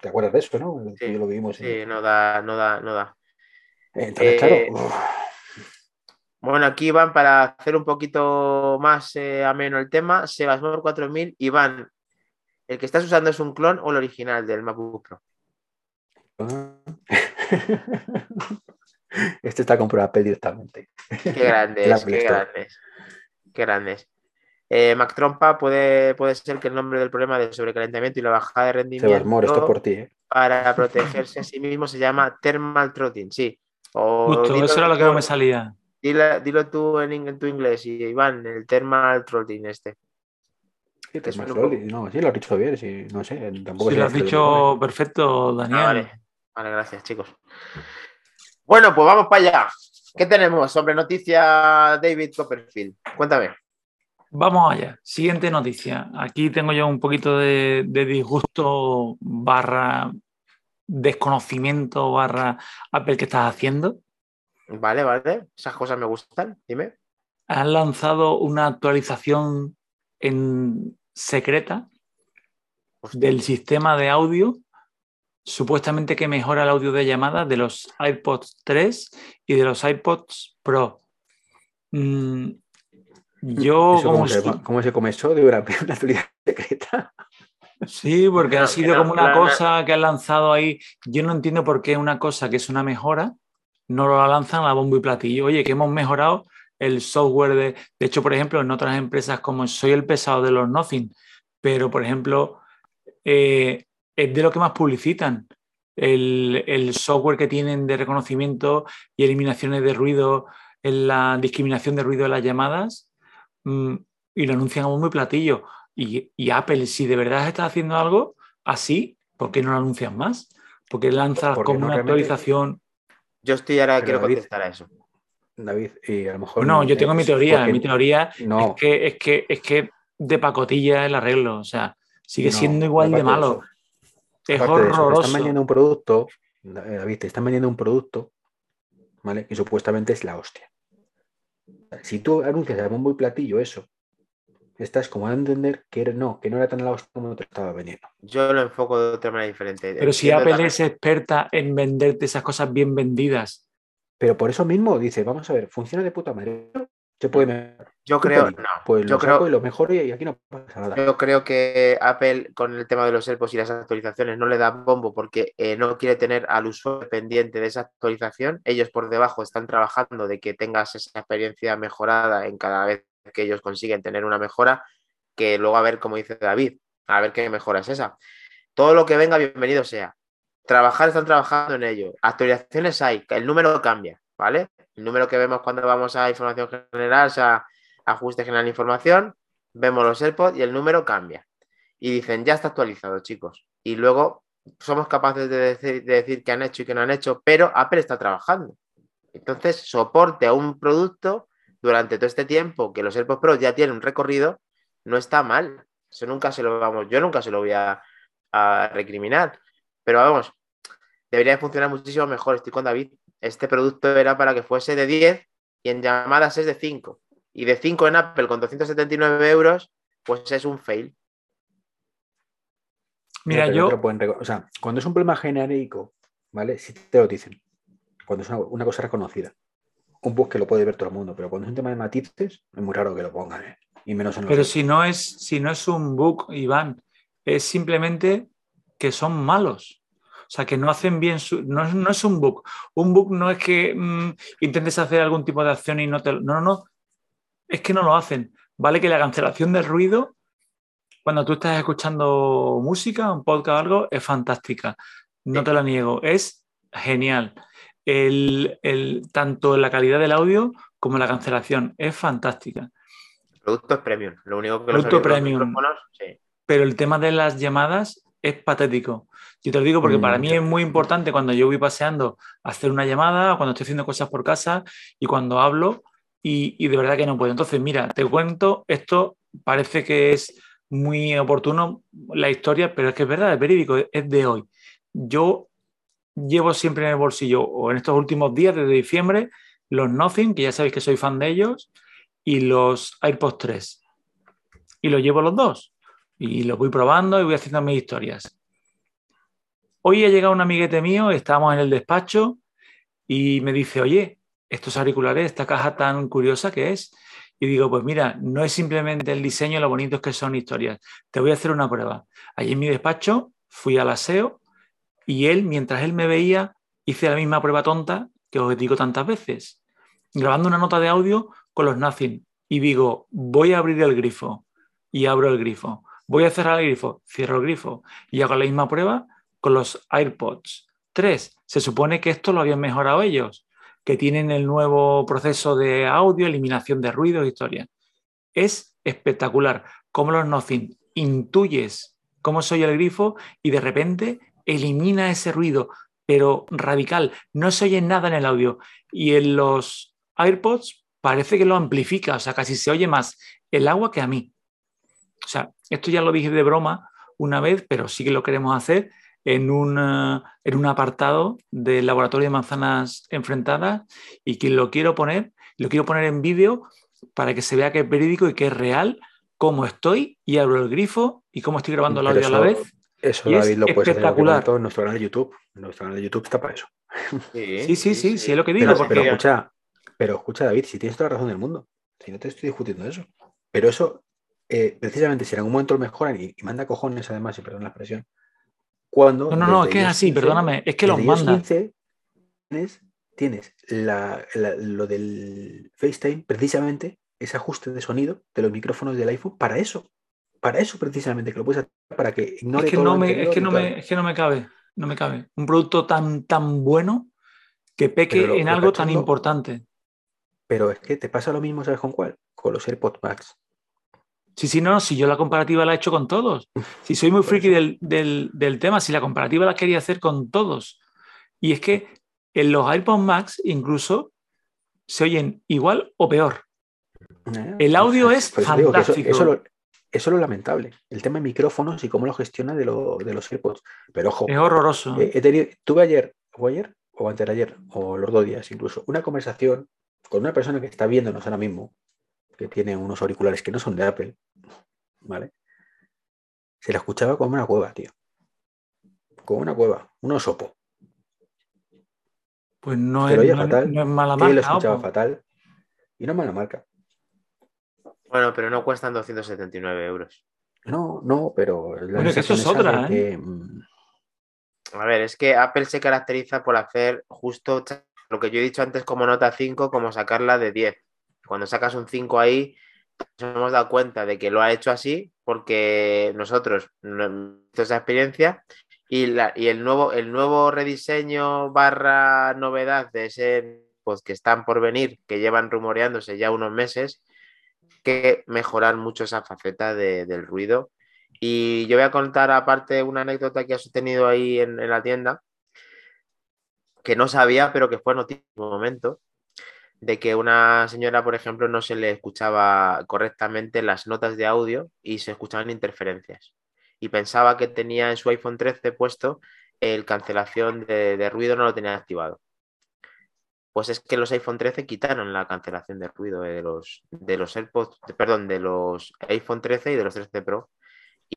¿Te acuerdas de eso, no? Sí, yo lo vivimos. en- Sí, no da, no da, no da. Entonces, Eh, claro, uf, Bueno, aquí Iván, para hacer un poquito más eh, ameno el tema, Sebasmor 4000, Iván, ¿el que estás usando es un clon o el original del MacBook Pro? Este está comprado Apple directamente. Qué grandes, qué grandes. Qué grandes. Eh, Mac Trompa puede, puede ser que el nombre del problema del sobrecalentamiento y la bajada de rendimiento Sebasmor, esto por ti, ¿eh? para protegerse a sí mismo se llama thermal throttling, sí. O Justo, eso era lo que no me salía. Dilo, dilo tú en, tu inglés, y Iván, el thermal throttling este. Sí, Thermal No, sí, lo has dicho bien, sí, no sé, tampoco sé lo has dicho perfecto, Daniel. Ah, vale. Vale, gracias, chicos. Bueno, pues vamos para allá. ¿Qué tenemos sobre noticia David Copperfield? Cuéntame. Vamos allá. Siguiente noticia. Aquí tengo yo un poquito de, de disgusto barra desconocimiento barra Apple que estás haciendo. Vale, vale. Esas cosas me gustan. Dime. Han lanzado una actualización en secreta Hostia. del sistema de audio, supuestamente que mejora el audio de llamada de los iPods 3 y de los iPods Pro. Mm, yo, ¿Eso como cómo, se? ¿Cómo se come eso de una, una actualidad secreta? Sí, porque No, ha sido no, como una la- la- cosa que han lanzado ahí. Yo no entiendo por qué una cosa que es una mejora no lo lanzan a bombo y platillo. Oye, que hemos mejorado el software de. De hecho, por ejemplo, en otras empresas como soy el pesado de los Nothing, pero por ejemplo, eh, es de lo que más publicitan. El, el software que tienen de reconocimiento y eliminaciones de ruido en la discriminación de ruido de las llamadas mm, y lo anuncian a bombo y platillo. Y, y Apple, si de verdad está haciendo algo así, ¿por qué no lo anuncian más? Porque lanzas Porque como no una actualización. Yo estoy ahora, Pero quiero David- contestar a eso. David, y a lo mejor. No, yo tengo mi teoría. porque- Mi teoría No, es que es que es que de pacotilla el arreglo. O sea, sigue no, siendo igual de malo. es aparte de eso, te horroroso. están vendiendo un producto, David, te están vendiendo un producto, ¿vale? Que supuestamente es la hostia. Si tú anuncias a bombo y platillo eso, estás como a entender que era- no, que no era tan la hostia como te estaba vendiendo. Yo lo enfoco de otra manera diferente. Pero si Apple también- es experta en venderte esas cosas bien vendidas, Pero por eso mismo dice, vamos a ver, funciona de puta madre. Se puede mejorar. Yo creo, no, Pues yo lo saco creo, y lo mejoro y aquí no pasa nada. Yo creo que Apple con el tema de los AirPods y las actualizaciones no le da bombo porque eh, no quiere tener al usuario pendiente de esa actualización. Ellos por debajo están trabajando de que tengas esa experiencia mejorada en cada vez que ellos consiguen tener una mejora, que luego a ver, como dice David, a ver qué mejora es esa. Todo lo que venga, bienvenido sea. Trabajar, están trabajando en ello. Actualizaciones hay, el número cambia, ¿vale? El número que vemos cuando vamos a información general, o sea, ajuste general de información, vemos los AirPods y el número cambia. y dicen, ya está actualizado, chicos. Y luego somos capaces de decir, de decir qué han hecho y qué no han hecho, pero Apple está trabajando. Entonces, soporte a un producto durante todo este tiempo que los AirPods Pro ya tienen un recorrido, no está mal. Eso nunca se lo vamos, yo nunca se lo voy a, a recriminar. Pero vamos, debería funcionar muchísimo mejor. Estoy con David. Este producto era para que fuese de 10 y en llamadas es de 5. Y de 5 en Apple con 279 euros, pues es un fail. Mira, Pero yo, pueden o sea, cuando es un problema genérico, ¿vale? Sí te lo dicen. Cuando es una, una cosa reconocida. Un bug que lo puede ver todo el mundo, pero cuando es un tema de matices, es muy raro que lo pongan, ¿eh? Y menos en pero si no es, si no es un bug, Iván, es simplemente que son malos. O sea, que no hacen bien su. No, es- no es un bug. Un bug no es que mm, intentes hacer algún tipo de acción y no te. No, no, no. Es que no lo hacen. Vale que la cancelación del ruido, cuando tú estás escuchando música, un podcast o algo, es fantástica. No te lo niego. Es genial. El, el- tanto la calidad del audio como la cancelación es fantástica. El producto es premium. Lo único que Producto premium. micrófonos, sí. pero el tema de las llamadas es patético. Yo te lo digo porque Mm, para mí es muy importante cuando yo voy paseando hacer una llamada, cuando estoy haciendo cosas por casa y cuando hablo y, y de verdad que no puedo. Entonces, mira, te cuento, esto parece que es muy oportuno la historia, pero es que es verdad, el periódico es de hoy. Yo llevo siempre en el bolsillo, o en estos últimos días, desde diciembre, los Nothing, que ya sabéis que soy fan de ellos, y los AirPods 3. Y los llevo los dos. Y los voy probando y voy haciendo mis historias. Hoy ha llegado un amiguete mío, estábamos en el despacho y me dice, oye, estos auriculares, esta caja tan curiosa que es. Y digo, pues mira, no es simplemente el diseño, lo bonitos que son historias. Te voy a hacer una prueba. Allí en mi despacho fui al aseo y él, mientras él me veía, hice la misma prueba tonta que os digo tantas veces. Grabando una nota de audio con los Nothing. Y digo, voy a abrir el grifo. Y abro el grifo. Voy a cerrar el grifo. Cierro el grifo. Y hago la misma prueba con los AirPods 3. Se supone que esto lo habían mejorado ellos, que tienen el nuevo proceso de audio, eliminación de ruido, historia. Es espectacular. Como los Nothing intuyes cómo soy el grifo y de repente elimina ese ruido, pero radical. No se oye nada en el audio. Y en los AirPods parece que lo amplifica, o sea, casi se oye más el agua que a mí. O sea, esto ya lo dije de broma una vez, pero sí que lo queremos hacer en un, uh, en un apartado del laboratorio de manzanas enfrentadas y que lo quiero poner, lo quiero poner en vídeo para que se vea que es verídico y que es real cómo estoy y abro el grifo y cómo estoy grabando el audio a la vez. Eso, Y es David, lo puedes hacer espectacular. momento en nuestro canal de YouTube. Nuestro canal de YouTube está para eso. Sí, sí, sí, sí, es lo que digo. Pero, porque- pero escucha, pero escucha, David, si tienes toda la razón del mundo. Si no te estoy discutiendo eso. Pero eso, eh, precisamente, si en algún momento lo mejoran y, y manda cojones, además, y perdón la expresión, cuando. No, no, no, es que es así, 15, perdóname, es que los manda. 15 tienes, tienes la- la- lo del FaceTime, precisamente, ese ajuste de sonido de los micrófonos del iPhone para eso. Para eso, precisamente, que lo puedes hacer para que ignore Es que, todo no me, es, que no me, es que no me cabe, no me cabe. Un producto tan, tan bueno que peque lo- en lo algo tan importante. Pero es que te pasa lo mismo, ¿sabes con cuál? Con los AirPods Max. Sí, sí, no, si yo la comparativa la he hecho con todos. Si soy muy friki del, del- del tema, si la comparativa la quería hacer con todos. Y es que en los AirPods Max incluso se oyen igual o peor. Eh, El audio pues, es eso que eso, fantástico. eso lo- eso es lo lamentable. El tema de micrófonos y cómo lo gestiona de, lo- de los AirPods. Pero ojo, Es horroroso. eh, he tenido- tuve ayer, o ayer, o antes de ayer, o los dos días incluso, una conversación con una persona que está viéndonos ahora mismo, que tiene unos auriculares que no son de Apple, ¿vale? Se la escuchaba como una cueva, tío. Como una cueva, un osopo. Pues no es, no fatal, no es mala Que lo marca. escuchaba fatal. Y no es mala marca. Bueno, pero no cuestan 279 euros. No, no, pero la Bueno, que eso es otra, ¿eh? que, mm, A ver, es que Apple se caracteriza por hacer justo lo que yo he dicho antes como nota 5, como sacarla de 10. Cuando sacas un 5 ahí, nos hemos dado cuenta de que lo ha hecho así porque nosotros no hemos visto esa experiencia y, la- y el, nuevo, el nuevo rediseño barra novedad de ese pues, que están por venir, que llevan rumoreándose ya unos meses, que mejorar mucho esa faceta de- del ruido Y yo voy a contar aparte una anécdota que has tenido ahí en, en la tienda, que no sabía, pero que fue noticia en un momento, de que una señora, por ejemplo, no se le escuchaba correctamente las notas de audio y se escuchaban interferencias. Y pensaba que tenía en su iPhone 13 puesto el cancelación de, de ruido, no lo tenía activado. Pues es que los iPhone 13 quitaron la cancelación de ruido de los, de los AirPods, perdón, de los iPhone 13 y de los 13 Pro.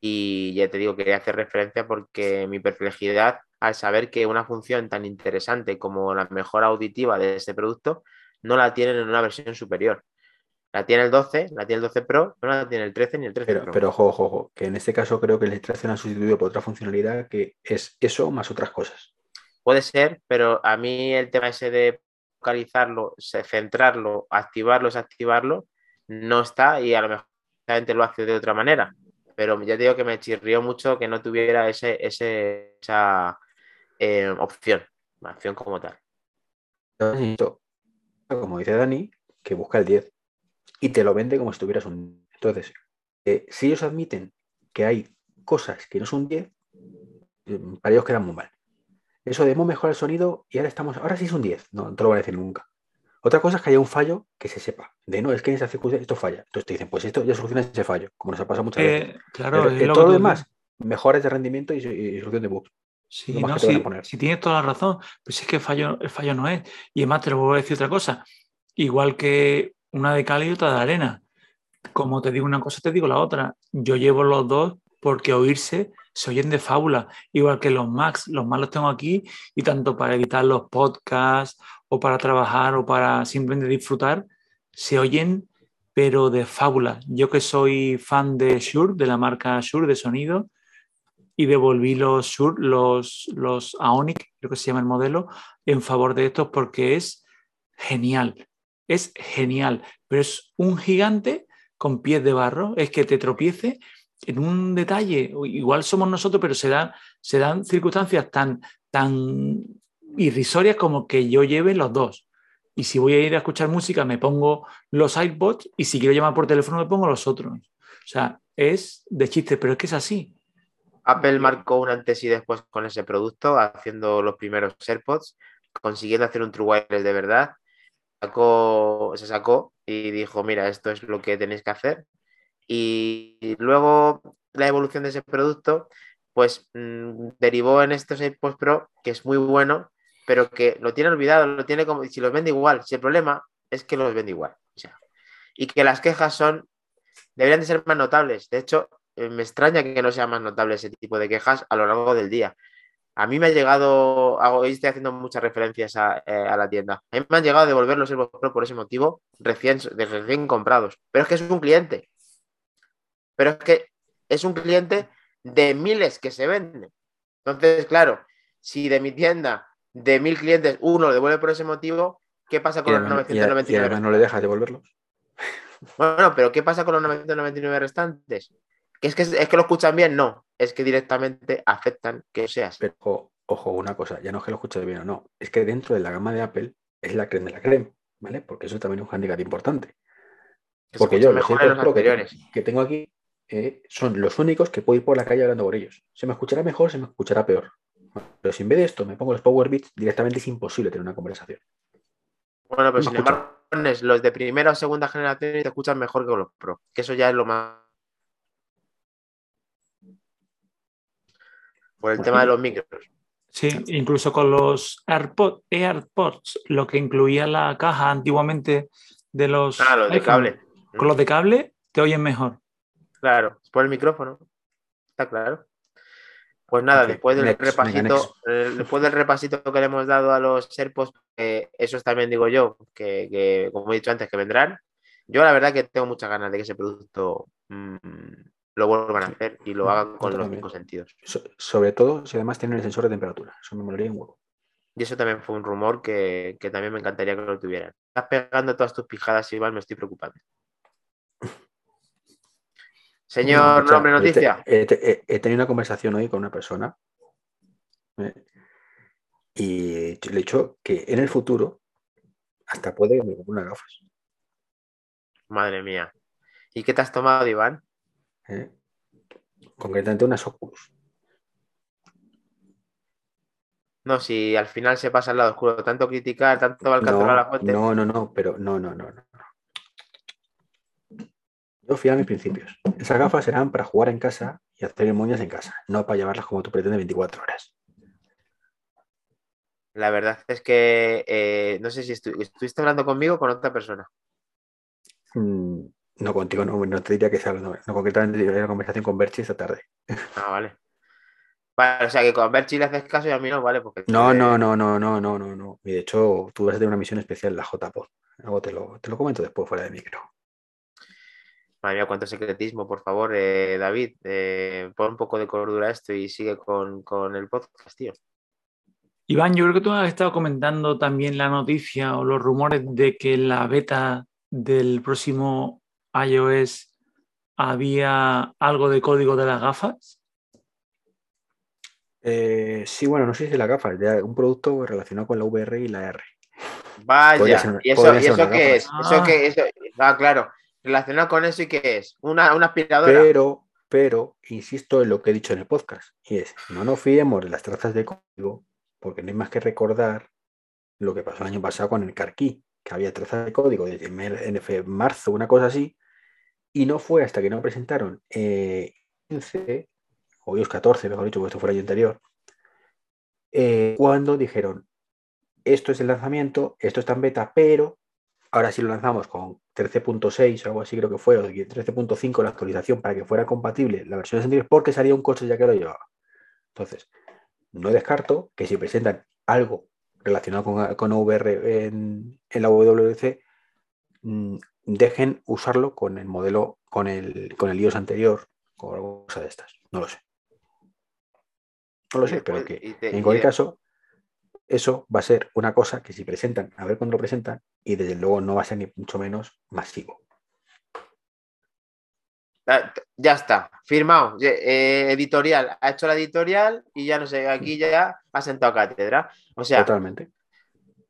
Y ya te digo, quería hacer referencia porque mi perplejidad al saber que una función tan interesante como la mejora auditiva de este producto no la tienen en una versión superior. La tiene el 12, la tiene el 12 Pro, no la tiene el 13 ni el 13 Pero, Pro. pero ojo, ojo, ojo, que en este caso creo que el 13 lo han sustituido por otra funcionalidad que es eso más otras cosas. Puede ser, pero a mí el tema ese de focalizarlo, centrarlo, activarlo, desactivarlo, no está y a lo mejor la gente lo hace de otra manera. Pero ya te digo que me chirrió mucho que no tuviera ese, ese, esa eh, opción, como tal. Como dice Dani, que busca el 10 y te lo vende como si tuvieras un. Entonces, eh, si ellos admiten que hay cosas que no son 10, eh, para ellos quedan muy mal. Eso de hemos mejorado el sonido y ahora estamos. Ahora sí es un 10, no, no te lo van a decir nunca. Otra cosa es que haya un fallo que se sepa. De no, es que en esta circunstancia esto falla. Entonces te dicen, pues esto ya soluciona ese fallo, como nos ha pasado muchas veces. Eh, claro, Pero es que lo todo que lo demás, mejoras de rendimiento y, y solución de bugs. Sí, no, poner. sí tienes toda la razón, si es que el fallo, el fallo no es. Y además te lo voy a decir otra cosa. Igual que una de cal y otra de arena. Como te digo una cosa, te digo la otra. Yo llevo los dos porque oírse se oyen de fábula. Igual que los Macs, los Macs los tengo aquí y tanto para editar los podcasts o para trabajar o para simplemente disfrutar, se oyen pero de fábula. Yo que soy fan de Shure, de la marca Shure de sonido, y devolví los Shure, los, los Aonic, creo que se llama el modelo, en favor de estos porque es genial. Es genial, pero es un gigante con pies de barro. Es que te tropiece en un detalle. Igual somos nosotros, pero se dan, circunstancias tan, tan irrisorias como que yo lleve los dos. Y si voy a ir a escuchar música, me pongo los iPods y si quiero llamar por teléfono, me pongo los otros. O sea, es de chiste, pero es que es así. Apple marcó un antes y después con ese producto, haciendo los primeros AirPods, consiguiendo hacer un True Wireless de verdad. Sacó, se sacó y dijo, mira, esto es lo que tenéis que hacer. Y luego la evolución de ese producto, pues mmm, derivó en estos AirPods Pro, que es muy bueno, pero que lo tiene olvidado, lo tiene como si los vende igual. Si el problema es que los vende igual. Y que las quejas son, deberían de ser más notables. De hecho, me extraña que no sea más notable ese tipo de quejas a lo largo del día. A mí me ha llegado, hoy estoy haciendo muchas referencias a, eh, a, la tienda, a mí me han llegado a devolver los AirPods Pro por ese motivo, recién, recién comprados. Pero es que es un cliente. Pero es que es un cliente de miles que se venden. Entonces, claro, si de mi tienda, de mil clientes, uno lo devuelve por ese motivo, ¿qué pasa con y los además, 999? Y además no le dejas devolverlos. Bueno, pero ¿qué pasa con los 999 restantes? ¿Que es, que es que lo escuchan bien? No, es que directamente aceptan que seas. Pero ojo, ojo, una cosa, ya no es que lo escuches bien o no, es que dentro de la gama de Apple es la creme de la creme, ¿vale? Porque eso también es un handicap importante. Que Porque yo los. Que, que, tengo aquí eh, son los únicos que puedo ir por la calle hablando por ellos. Se me escuchará mejor, se me escuchará peor. Pero si en vez de esto me pongo los Power Beats, directamente es imposible tener una conversación. Bueno, pero sin embargo, los de primera o segunda generación te escuchan mejor que los Pro. Que eso ya es lo más. Por el tema de los micros. Sí, incluso con los AirPods, AirPods, lo que incluía la caja antiguamente de los. Ah, los de cable. Con los de cable te oyen mejor. Claro, por el micrófono. Está claro. Pues nada, después del next, repasito, eh, después del repasito que le hemos dado a los Serpos, eh, esos también digo yo, que, que, como he dicho antes, que vendrán. Yo la verdad que tengo muchas ganas de que ese producto mm, lo vuelvan a hacer y lo hagan con los cinco sentidos. So- sobre todo si además tienen el sensor de temperatura. Eso me molaría un huevo. Y eso también fue un rumor que, que también me encantaría que lo tuvieran. Estás pegando todas tus pijadas, Iván, me estoy preocupando. Señor nombre noticia. He, te- he- he tenido una conversación hoy con una persona ¿eh? y le he dicho que en el futuro hasta puede que me compre unas gafas. Madre mía. ¿Y qué te has tomado, Iván? ¿eh? concretamente unas Oculus. No, si al final se pasa al lado oscuro, tanto criticar, tanto alcanzar no, a la fuente. No, no, no, pero no, no, no, no. Yo fui a mis principios. Esas gafas serán para jugar en casa y hacer moñas en casa, no para llevarlas como tú pretendes 24 horas. La verdad es que eh, no sé si estuviste hablando conmigo o con otra persona. Mm, no, contigo no, no, te diría que sea no, no concretamente diría una conversación con Berchi esta tarde. Ah, vale. Vale, o sea que con Berchi le haces caso y a mí no, vale. Porque no, no, no, no, no, no, no, no. Y de hecho, tú vas a tener una misión especial, la JPod. Luego te lo, te lo comento después fuera de micro. Madre mía, cuánto secretismo, por favor, eh, David, eh, pon un poco de cordura a esto y sigue con, con, el podcast, tío. Iván, yo creo que tú has estado comentando también la noticia o los rumores de que la beta del próximo iOS había algo de código de las gafas. Eh, sí, bueno, no sé si la gafas, ya un producto relacionado con la VR y la R. Vaya, ¿y eso, ¿y eso qué es? Eso que, eso, ah, claro, relacionado con eso y qué es? Una, una aspiradora. Pero, pero, insisto en lo que he dicho en el podcast, y es, no nos fiemos de las trazas de código, porque no hay más que recordar lo que pasó el año pasado con el Carquí, que había trazas de código desde marzo, una cosa así, y no fue hasta que no presentaron eh, 15 o iOS 14, mejor dicho, porque esto fue el año anterior, eh, cuando dijeron, esto es el lanzamiento, esto está en beta, pero ahora sí lo lanzamos con 13.6 o algo así creo que fue, o 13.5 la actualización para que fuera compatible la versión anterior, porque salía un coche ya que lo llevaba. Entonces, no descarto que si presentan algo relacionado con, con VR en, en, la WWDC, mm, dejen usarlo con el modelo, con el, con el iOS anterior o algo de estas. No lo sé. No lo sé, pero que en cualquier caso, eso va a ser una cosa que si presentan, a ver cuándo lo presentan, y desde luego no va a ser ni mucho menos masivo. Ya está, firmado. Eh, editorial, ha hecho la editorial y ya no sé, aquí ya ha sentado cátedra. O sea, totalmente.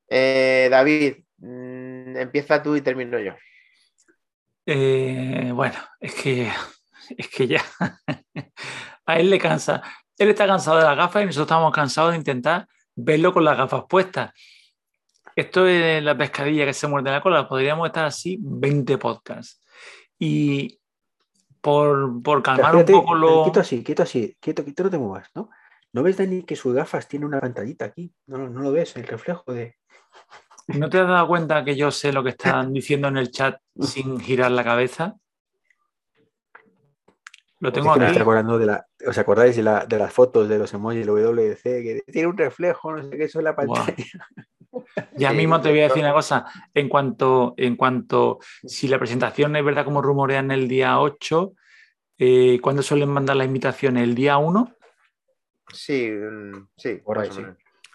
Eh, David, mm, empieza tú y termino yo. Eh, bueno, es que, es que ya a él le cansa. Él está cansado de las gafas y nosotros estamos cansados de intentar verlo con las gafas puestas. Esto es la pescadilla que se muerde la cola. Podríamos estar así 20 podcasts. Y por, por calmar un poco lo. Quieto así, quieto así, quieto, quieto, no te muevas, ¿no? ¿No ves, Dani, que sus gafas tiene una pantallita aquí? No, no lo ves, el reflejo de. ¿No te has dado cuenta que yo sé lo que están diciendo en el chat sin girar la cabeza? Lo tengo aquí. acordando de la, ¿Os acordáis de, la, de, las fotos de los emojis de WC que tiene un reflejo, no sé qué, eso es la pantalla? Ya mismo te voy a decir una cosa. En cuanto, en cuanto, si la presentación es verdad como rumorean el día 8, eh, ¿cuándo suelen mandar la invitación? ¿El día 1? Sí, mm, sí, por ahí sí.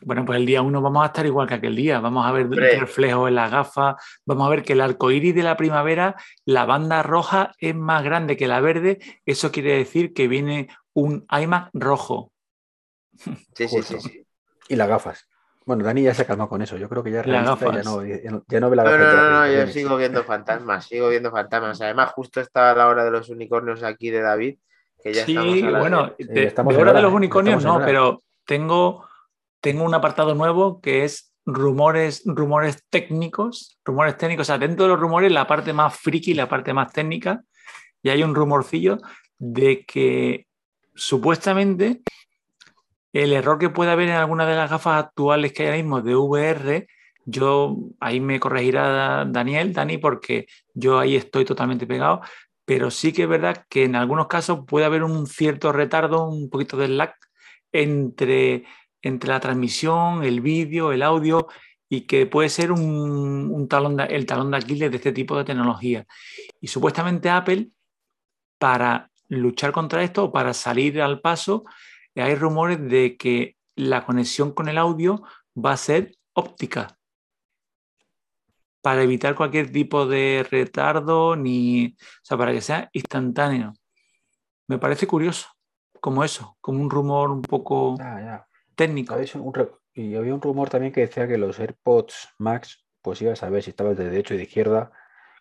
Bueno, pues el día 1 vamos a estar igual que aquel día. Vamos a ver reflejos en las gafas. Vamos a ver que el arco iris de la primavera, la banda roja es más grande que la verde. Eso quiere decir que viene un iMac rojo. Sí, sí, sí, Y las gafas. Bueno, Dani ya se calmó con eso. Yo creo que ya, ya, no, ya no ve la No, no, no, no yo sigo viendo fantasmas, sigo viendo fantasmas. Además, justo está la hora de los unicornios aquí de David. Que ya sí, bueno, de, de, hora de los unicornios no, pero tengo tengo un apartado nuevo que es rumores, rumores técnicos, rumores técnicos, o sea, dentro de los rumores la parte más friki, la parte más técnica, y hay un rumorcillo de que supuestamente el error que puede haber en alguna de las gafas actuales que hay ahora mismo de VR, yo ahí me corregirá Daniel, Dani, porque yo ahí estoy totalmente pegado, pero sí que es verdad que en algunos casos puede haber un cierto retardo, un poquito de lag entre entre la transmisión, el vídeo, el audio y que puede ser un, talón el talón de Aquiles de este tipo de tecnología. Y supuestamente Apple, para luchar contra esto o para salir al paso, hay rumores de que la conexión con el audio va a ser óptica para evitar cualquier tipo de retardo ni, o sea, para que sea instantáneo. Me parece curioso, como eso, como un rumor un poco técnico. y había un rumor también que decía que los AirPods Max, pues ibas a ver si estabas de derecho y de izquierda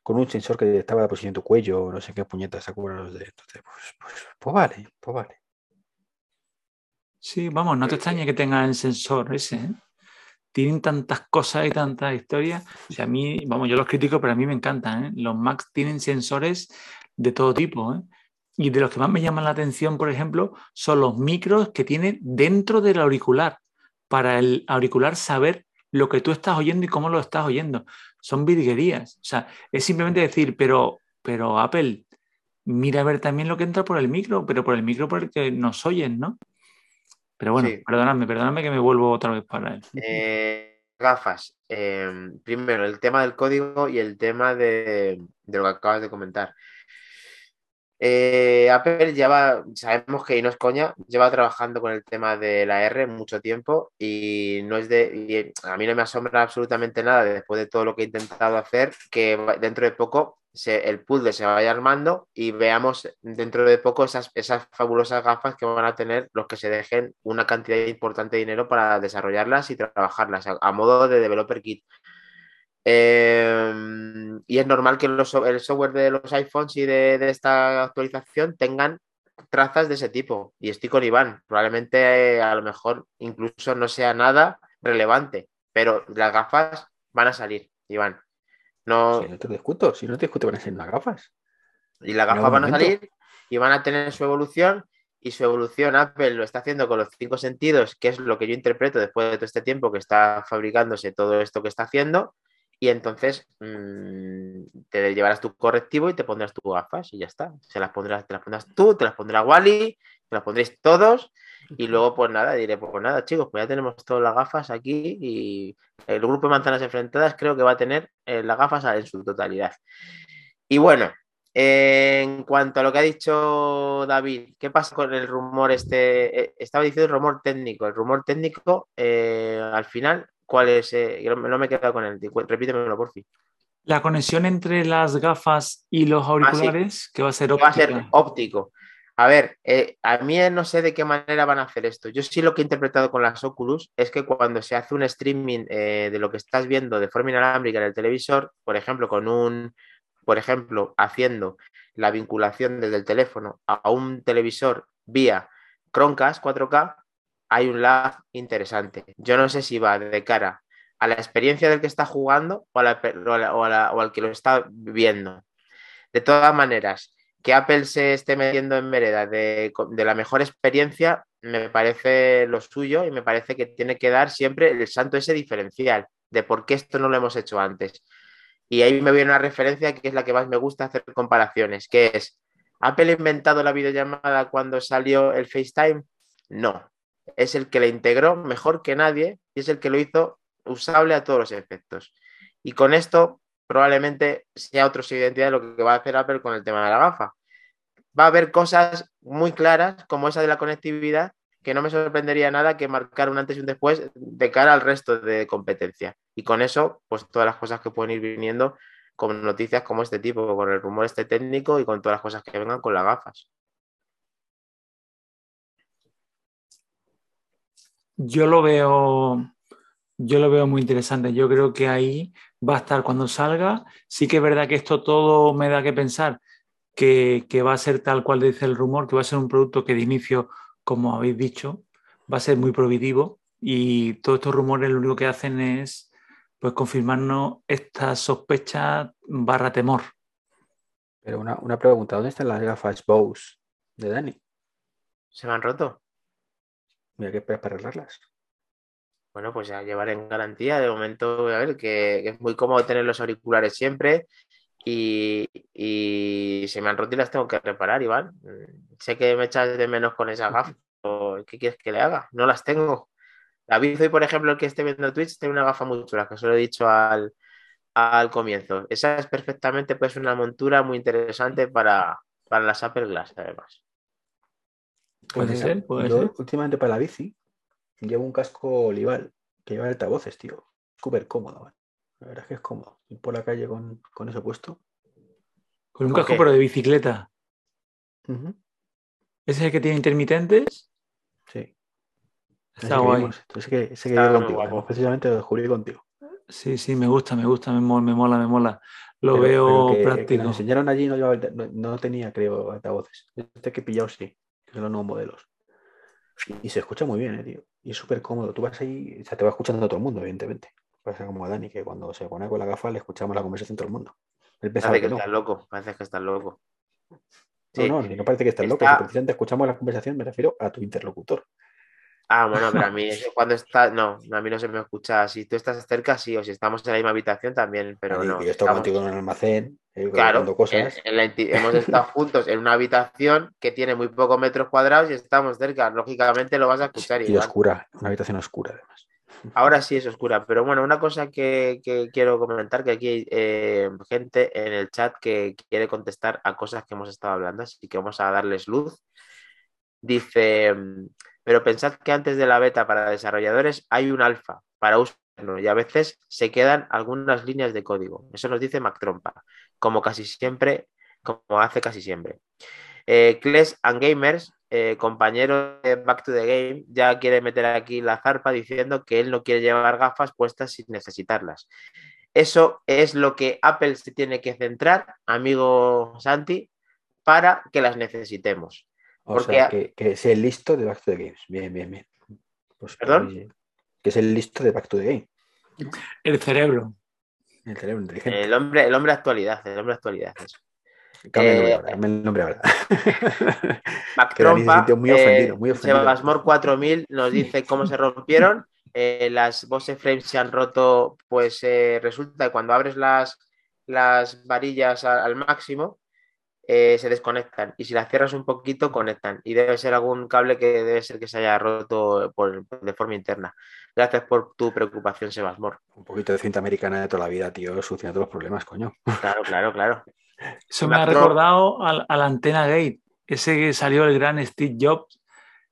con un sensor que estaba la posición de tu cuello, no sé qué puñetas, ¿se acuerdan los de Entonces, pues, pues, pues vale, pues vale. Sí, vamos, no te extrañe que tengan el sensor ese. ¿eh? Tienen tantas cosas y tantas historias. O sea, a mí, vamos, yo los critico, pero a mí me encantan. ¿eh? Los Macs tienen sensores de todo tipo. ¿eh? Y de los que más me llaman la atención, por ejemplo, son los micros que tiene dentro del auricular, para el auricular saber lo que tú estás oyendo y cómo lo estás oyendo. Son virguerías. O sea, es simplemente decir, pero, pero Apple, mira a ver también lo que entra por el micro, pero por el micro por el que nos oyen, ¿no? Pero bueno, Sí. perdóname, perdóname que me vuelvo otra vez para él. Eh, gafas. Eh, primero, el tema del código y el tema de, de lo que acabas de comentar. Eh, Apple lleva, sabemos que y no es coña, lleva trabajando con el tema de la R mucho tiempo y no es de, y a mí no me asombra absolutamente nada después de todo lo que he intentado hacer, que dentro de poco se- el puzzle se vaya armando y veamos dentro de poco esas, esas fabulosas gafas que van a tener los que se dejen una cantidad importante de dinero para desarrollarlas y trabajarlas a, a modo de developer kit. Eh, y es normal que los el software de los iPhones y de, de esta actualización tengan trazas de ese tipo. Y estoy con Iván. Probablemente eh, a lo mejor incluso no sea nada relevante, pero las gafas van a salir, Iván. No, Si no te discuto, si no te discuto, van a ser unas gafas. y las gafas van a salir y van a tener su evolución. Y su evolución Apple lo está haciendo con los cinco sentidos, que es lo que yo interpreto después de todo este tiempo que está fabricándose todo esto que está haciendo. Y entonces mm, te llevarás tu correctivo y te pondrás tus gafas y ya está. Se las pondrás, te las pondrás tú, te las pondrá Wally, te las pondréis todos. Y luego, pues nada, diré, pues nada, chicos, pues ya tenemos todas las gafas aquí y el grupo de manzanas enfrentadas creo que va a tener eh, las gafas en su totalidad. Y bueno, eh, en cuanto a lo que ha dicho David, ¿qué pasa con el rumor este? Eh, estaba diciendo el rumor técnico. El rumor técnico, al final, ¿cuál es? Eh, no me he quedado con él. Repítemelo, por fin. La conexión entre las gafas y los auriculares, que va a ser Va a ser óptico. A ver, eh, a mí no sé de qué manera van a hacer esto. Yo sí lo que he interpretado con las Oculus es que cuando se hace un streaming eh, de lo que estás viendo de forma inalámbrica en el televisor, por ejemplo, con un, por ejemplo, haciendo la vinculación desde el teléfono a un televisor vía Chromecast 4K, hay un lag interesante. Yo no sé si va de cara a la experiencia del que está jugando o, a la- o al que lo está viendo. De todas maneras, que Apple se esté metiendo en vereda de, de la mejor experiencia me parece lo suyo y me parece que tiene que dar siempre el santo ese diferencial de por qué esto no lo hemos hecho antes. Y ahí me viene una referencia que es la que más me gusta hacer comparaciones, que es, ¿Apple ha inventado la videollamada cuando salió el FaceTime? No, es el que la integró mejor que nadie y es el que lo hizo usable a todos los efectos. Y con esto probablemente sea otro de identidad lo que va a hacer Apple con el tema de la gafa. Va a haber cosas muy claras, como esa de la conectividad, que no me sorprendería nada que marcar un antes y un después de cara al resto de competencia. Y con eso, pues todas las cosas que pueden ir viniendo con noticias como este tipo, con el rumor este técnico y con todas las cosas que vengan con las gafas. Yo lo veo, yo lo veo muy interesante. Yo creo que ahí va a estar cuando salga. Sí que es verdad que esto todo me da que pensar que, que va a ser tal cual dice el rumor, que va a ser un producto que de inicio, como habéis dicho, va a ser muy prohibitivo y todos estos rumores lo único que hacen es pues confirmarnos esta sospecha barra temor. Pero una, una pregunta, ¿dónde están las gafas Bose de Dani? ¿Se me han roto? Mira que para arreglarlas. Bueno, pues ya llevaré en garantía. De momento, a ver, que, es muy cómodo tener los auriculares siempre y, y se me han roto y las tengo que reparar, Iván. Mm, Sé que me echas de menos con esas gafas. ¿Qué quieres que le haga? No las tengo. David, hoy, por ejemplo, el que esté viendo Twitch, tiene una gafa muy chula, que os lo he dicho al, al comienzo. Esa es perfectamente pues una montura muy interesante para, para las Apple Glass, además. Puede Pues ser, puede yo ser. últimamente para la bici llevo un casco Olival que lleva altavoces, tío. Súper cómodo. La verdad es que es cómodo. Ir por la calle con, con eso puesto. Con un ¿Con casco qué? pero de bicicleta. ¿Ese es el que tiene intermitentes? Sí. Está que guay. vimos, ese que, ese que Está contigo. guapo. precisamente lo descubrí contigo. Sí, sí, me gusta, me gusta, me mola, me mola, me mola. lo Pero- veo pero que- que práctico. nos enseñaron allí no, llevaba no, no tenía, creo, altavoces. Este que he pillado sí, que son los nuevos modelos. Y, se escucha muy bien, eh, tío. Y es súper cómodo. Tú vas ahí, o sea, te va escuchando todo el mundo, evidentemente. Pasa como a Dani, que cuando se pone con la gafa le escuchamos la conversación todo el mundo. Él pensaba Parece que que no. estás loco, parece que estás loco. No, Sí. no, no parece que estás loco. Está- Si precisamente escuchamos la conversación, me refiero a tu interlocutor. Ah, bueno, pero a mí cuando está, no, a mí no se me escucha. Si tú estás cerca, sí, o si estamos en la misma habitación también, pero Dani, no. yo estoy estamos- contigo en un almacén, Claro, contando cosas. en- en la hemos estado juntos en una habitación que tiene muy pocos metros cuadrados y estamos cerca. Lógicamente lo vas a escuchar Y oscura, una habitación oscura además. Ahora sí es oscura, pero bueno, una cosa que, que quiero comentar, que aquí hay eh, gente en el chat que quiere contestar a cosas que hemos estado hablando, así que vamos a darles luz. Dice, mm, pero pensad que antes de la beta para desarrolladores hay un alfa para uso y a veces se quedan algunas líneas de código. Eso nos dice Mac Trompa, como casi siempre, como hace casi siempre. Eh, Kles and Gamers, eh, compañero de Back to the Game, ya quiere meter aquí la zarpa diciendo que él no quiere llevar gafas puestas sin necesitarlas. Eso es lo que Apple se tiene que centrar, amigo Santi, para que las necesitemos. O Porque sea, que, que es el listo de Back to the Games. Bien, bien, bien. Pues, ¿Perdón? que es el listo de Back to the Game. El cerebro. El cerebro inteligente. El hombre, el hombre actualidad, el hombre actualidad. eso. Cambia el nombre eh, ahora, cambia el nombre ahora. Sintió muy eh, ofendido, muy ofendido. Sebasmor 4000 nos dice cómo se rompieron. Eh, las Bose frames se han roto, pues eh, resulta que cuando abres las, las varillas a- al máximo, eh, se desconectan. Y si las cierras un poquito, conectan. Y debe ser algún cable que debe ser que se haya roto por- de forma interna. Gracias por tu preocupación, Sebasmor. Un poquito de cinta americana de toda la vida, tío, soluciona todos los problemas, coño. Claro, claro, claro. Eso me ha recordado al- a, la antena gate. Ese que salió el gran Steve Jobs.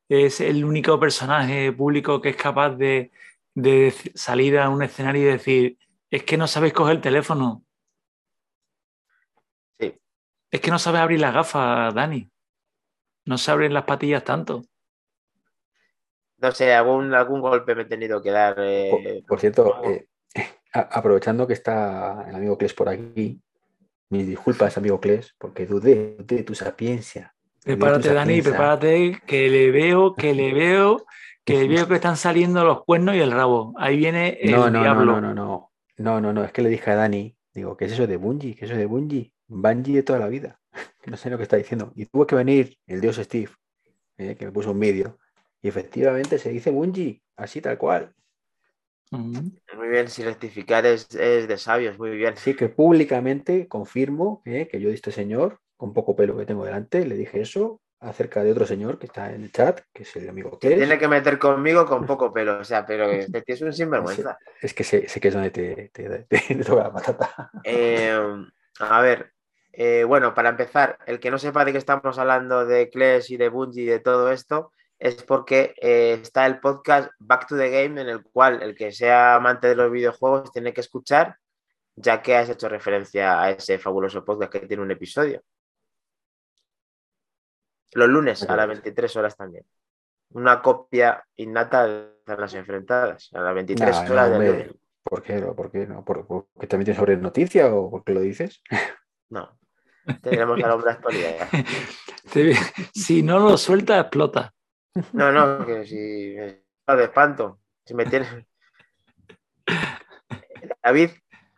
Es el único personaje público que es capaz de, de salir a un escenario y decir, es que no sabéis coger el teléfono. Es que no sabes abrir las gafas, Dani. No se abren las patillas tanto. No sé, algún, algún golpe me he tenido que dar. Por, eh, por cierto, eh, a- aprovechando que está el amigo Kles por aquí, mis disculpas, amigo Kles, porque dudé, de tu sapiencia. tu Prepárate, Dani, sapiencia. prepárate, que le veo, que le veo, que le veo que están saliendo los cuernos y el rabo. Ahí viene el No, no, no, diablo. no, no, no. No, no, no. Es que le dije a Dani, digo, ¿qué es eso de Bungie? ¿Qué es eso de Bungie? Bungie de toda la vida. No sé lo que está diciendo. Y tuvo que venir el dios Steve, eh, que me puso un vídeo. Y efectivamente se dice Bungie, así tal cual. Mm. Muy bien, si rectificar es, es de sabios, muy bien. Así que públicamente confirmo eh, que yo de este señor, con poco pelo que tengo delante, le dije eso acerca de otro señor que está en el chat, que es el amigo Kles. Tiene que meter conmigo con poco pelo, o sea, pero este tío es un sinvergüenza. Es que sé, sé que es donde te, te, te- te toca la patata. Eh, a ver, eh, bueno, para empezar, el que no sepa de qué estamos hablando de Clash y de Bungie y de todo esto, es porque eh, está el podcast Back to the Game, en el cual el que sea amante de los videojuegos tiene que escuchar, ya que has hecho referencia a ese fabuloso podcast que tiene un episodio. Los lunes a las 23 horas también. Una copia innata de las enfrentadas, a las 23 No, no, horas del hombre, lunes. ¿Por qué? no? ¿Por qué no? ¿Por, también tienes sobre noticia o por qué lo dices? No, tenemos al hombre actualidad. Si no lo suelta, explota. No, no, que si de espanto. Si me tienes. David,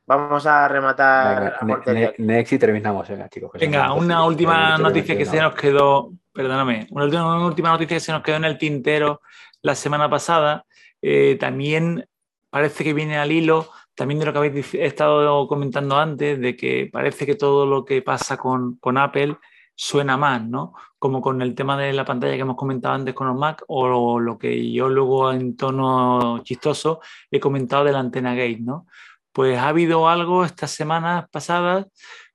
vamos a rematar Venga, ne- ne- next y terminamos, venga, chicos. que Venga, una 12, última noticia que se nos quedó, perdóname, una última, una última noticia que se nos quedó en el tintero la semana pasada. eh, también parece que viene al hilo, también de lo que habéis estado comentando antes, de que parece que todo lo que pasa con, con Apple suena más, ¿no? Como con el tema de la pantalla que hemos comentado antes con los Mac, o lo que yo luego en tono chistoso he comentado de la antena gate, ¿no? Pues ha habido algo estas semanas pasadas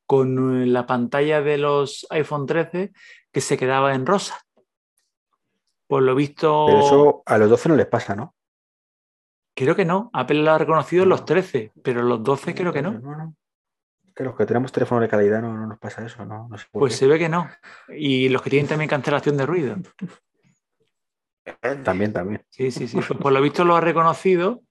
con la pantalla de los iPhone 13 que se quedaba en rosa. Por lo visto, Pero eso a los 12 no les pasa, ¿no? creo que no. Apple lo ha reconocido en los 13, pero los 12 creo que no. No, no. Que los que tenemos teléfonos de calidad no, no nos pasa eso, ¿no? No sé por Pues qué. se ve que no. Y los que tienen también cancelación de ruido. También, también. Sí, sí, sí. Pues por lo visto lo ha reconocido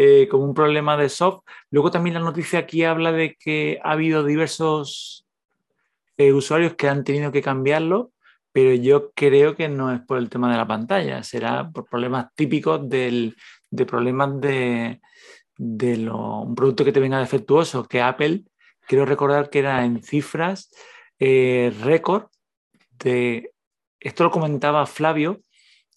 eh, como un problema de soft. Luego también la noticia aquí habla de que ha habido diversos eh, usuarios que han tenido que cambiarlo, pero yo creo que no es por el tema de la pantalla, será por problemas típicos del, de problemas de, de un producto que te venga defectuoso, que Apple, quiero recordar que era en cifras eh, récord de, esto lo comentaba Flavio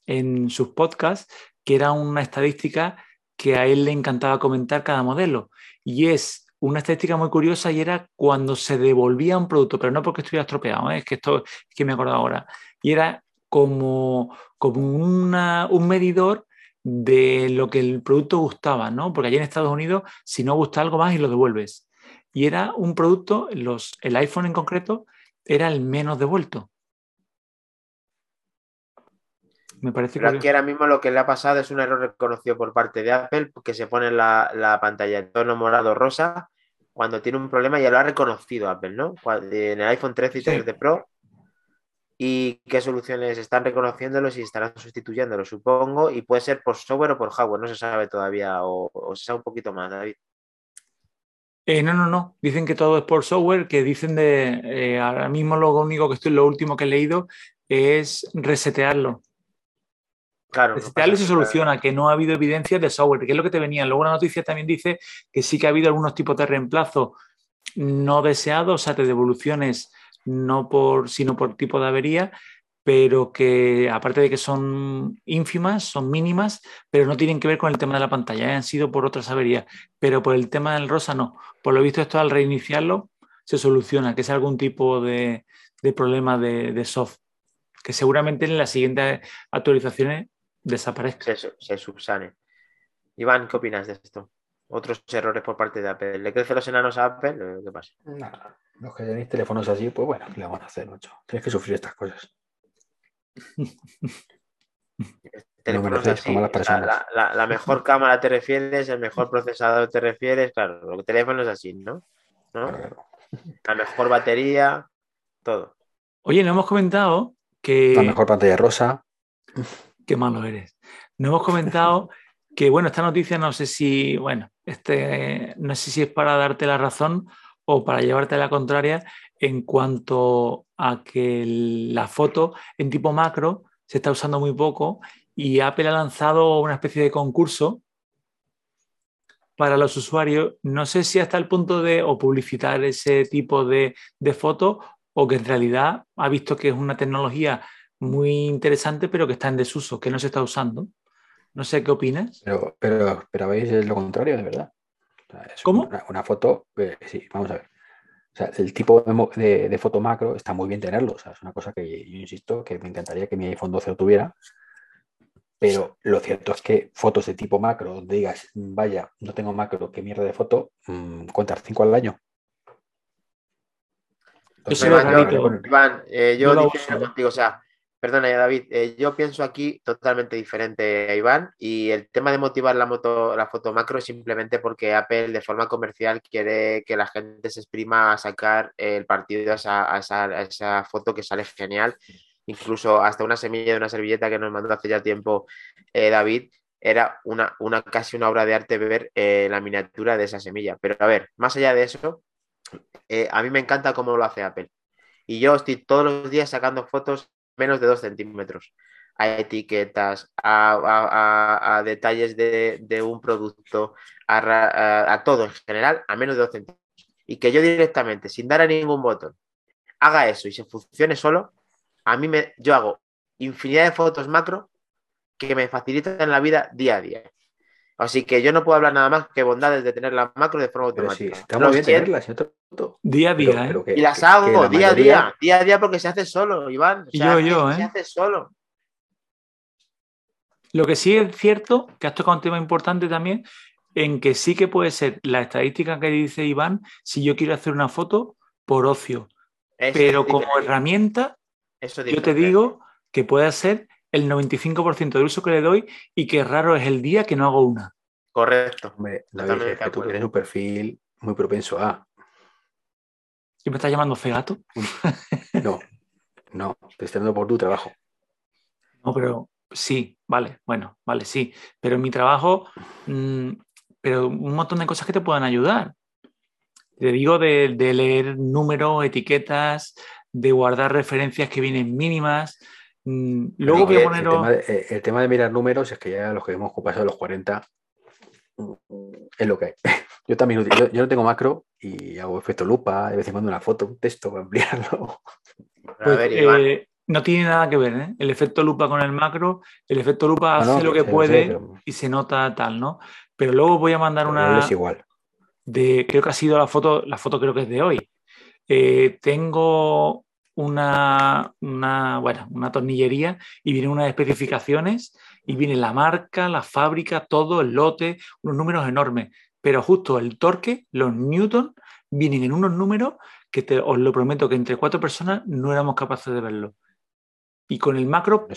en sus podcasts, que era una estadística que a él le encantaba comentar cada modelo. Y es una estadística muy curiosa y era cuando se devolvía un producto, pero no porque estuviera estropeado, ¿eh? es que esto es que me acuerdo ahora. Y era como, como un medidor de lo que el producto gustaba, ¿no? Porque allí en Estados Unidos, si no gusta algo más y lo devuelves. Y era un producto, los, el iPhone en concreto, era el menos devuelto. Me parece Pero aquí ahora mismo lo que le ha pasado es un error reconocido por parte de Apple, que se pone la, pantalla en tono morado rosa cuando tiene un problema, ya lo ha reconocido Apple, ¿no? En el iPhone 13 y 13 Pro. ¿Y qué soluciones están reconociéndolos y estarán sustituyéndolos, supongo? Y puede ser por software o por hardware, no se sabe todavía, o, se sabe un poquito más, David. Eh, no, no, no. Dicen que todo es por software, que dicen de eh, ahora mismo lo único que estoy, lo último que he leído es resetearlo. Claro. y se soluciona, que no ha habido evidencia de software, que es lo que te venía. Luego la noticia también dice que sí que ha habido algunos tipos de reemplazo no deseados, o sea, de devoluciones no por, sino por tipo de avería, pero que aparte de que son ínfimas, son mínimas, pero no tienen que ver con el tema de la pantalla, ¿eh? han sido por otras averías, pero por el tema del rosa no. Por lo visto esto al reiniciarlo se soluciona, que es algún tipo de, problema de, de, soft, que seguramente en las siguientes actualizaciones desaparezca. Se, subsane. Iván, ¿qué opinas de esto? Otros errores por parte de Apple. ¿Le crecen los enanos a Apple? ¿Qué pasa? los que tenéis teléfonos así, pues bueno, le vamos a hacer mucho. Tienes que sufrir estas cosas. la, mejor cámara te refieres, el mejor procesador te refieres, claro, los teléfonos así, ¿no? La mejor batería, todo. Oye, no hemos comentado que. La mejor pantalla rosa. Qué malo eres. No hemos comentado que, bueno, esta noticia no sé si, bueno, este, no sé si es para darte la razón o para llevarte a la contraria en cuanto a que la foto en tipo macro se está usando muy poco y Apple ha lanzado una especie de concurso para los usuarios. No sé si hasta el punto de o publicitar ese tipo de, de foto o que en realidad ha visto que es una tecnología muy interesante, pero que está en desuso, que no se está usando. No sé qué opinas. Pero, pero, pero veis lo contrario, de verdad. ¿Cómo? Una, foto, eh, sí, vamos a ver. O sea, el tipo de, foto macro está muy bien tenerlo. O sea, es una cosa que yo insisto que me encantaría que mi iPhone 12 lo tuviera. Pero lo cierto es que fotos de tipo macro, donde digas, vaya, no tengo macro, qué mierda de foto, mmm, cuentas cinco al año. Iván, eh, yo, contigo, o sea, Perdona, David, eh, yo pienso aquí totalmente diferente a Iván y el tema de motivar la, moto, la foto macro es simplemente porque Apple de forma comercial quiere que la gente se exprima a sacar el partido a esa, foto que sale genial. Incluso hasta una semilla de una servilleta que nos mandó hace ya tiempo eh, David, era una, casi una obra de arte ver eh, la miniatura de esa semilla. Pero a ver, más allá de eso, a mí me encanta cómo lo hace Apple. Y yo estoy todos los días sacando fotos menos de 2 centímetros, a etiquetas, a, detalles de, un producto, a, todo en general, a menos de 2 centímetros. Y que yo directamente, sin dar a ningún botón, haga eso y se funcione solo, a mí me, yo hago infinidad de fotos macro que me facilitan la vida día a día. Así que yo no puedo hablar nada más que bondades de tener la macro de forma automática. Día a día, ¿eh? y las hago día a día, día a día porque se hace solo, Iván. yo, yo, ¿eh? Se hace solo. Lo que sí es cierto, que has tocado un tema importante también, en que sí que puede ser la estadística que dice Iván, si yo quiero hacer una foto por ocio. pero como herramienta, yo te digo que puede ser el 95% del uso que le doy y que raro es el día que no hago una. Correcto. Hombre, David, que tú tienes un perfil muy propenso a. ¿Y me estás llamando fegato? No, no, te estoy dando por tu trabajo. No, pero sí, vale, bueno, vale, sí. Pero en mi trabajo, mm, pero un montón de cosas que te puedan ayudar. Te digo de, leer números, etiquetas, de guardar referencias que vienen mínimas. Mm, luego voy a poner... Eh, el, tema de, mirar números es que ya los que hemos pasado los 40 mm, es lo que hay. Yo también yo, no tengo macro y hago efecto lupa, de vez en cuando una foto, un texto para ampliarlo. Pues, eh, no tiene nada que ver, ¿eh? El efecto lupa con el macro, el efecto lupa hace lo que puede y se nota tal, ¿no? Pero luego voy a mandar una. Es igual. De, creo que ha sido la foto, la foto creo que es de hoy. Eh, tengo una, una, bueno, una tornillería y vienen unas especificaciones y viene la marca, la fábrica, todo, el lote, unos números enormes. Pero justo el torque, los newton, vienen en unos números que te, os lo prometo que entre cuatro personas no éramos capaces de verlo. Y con el macro.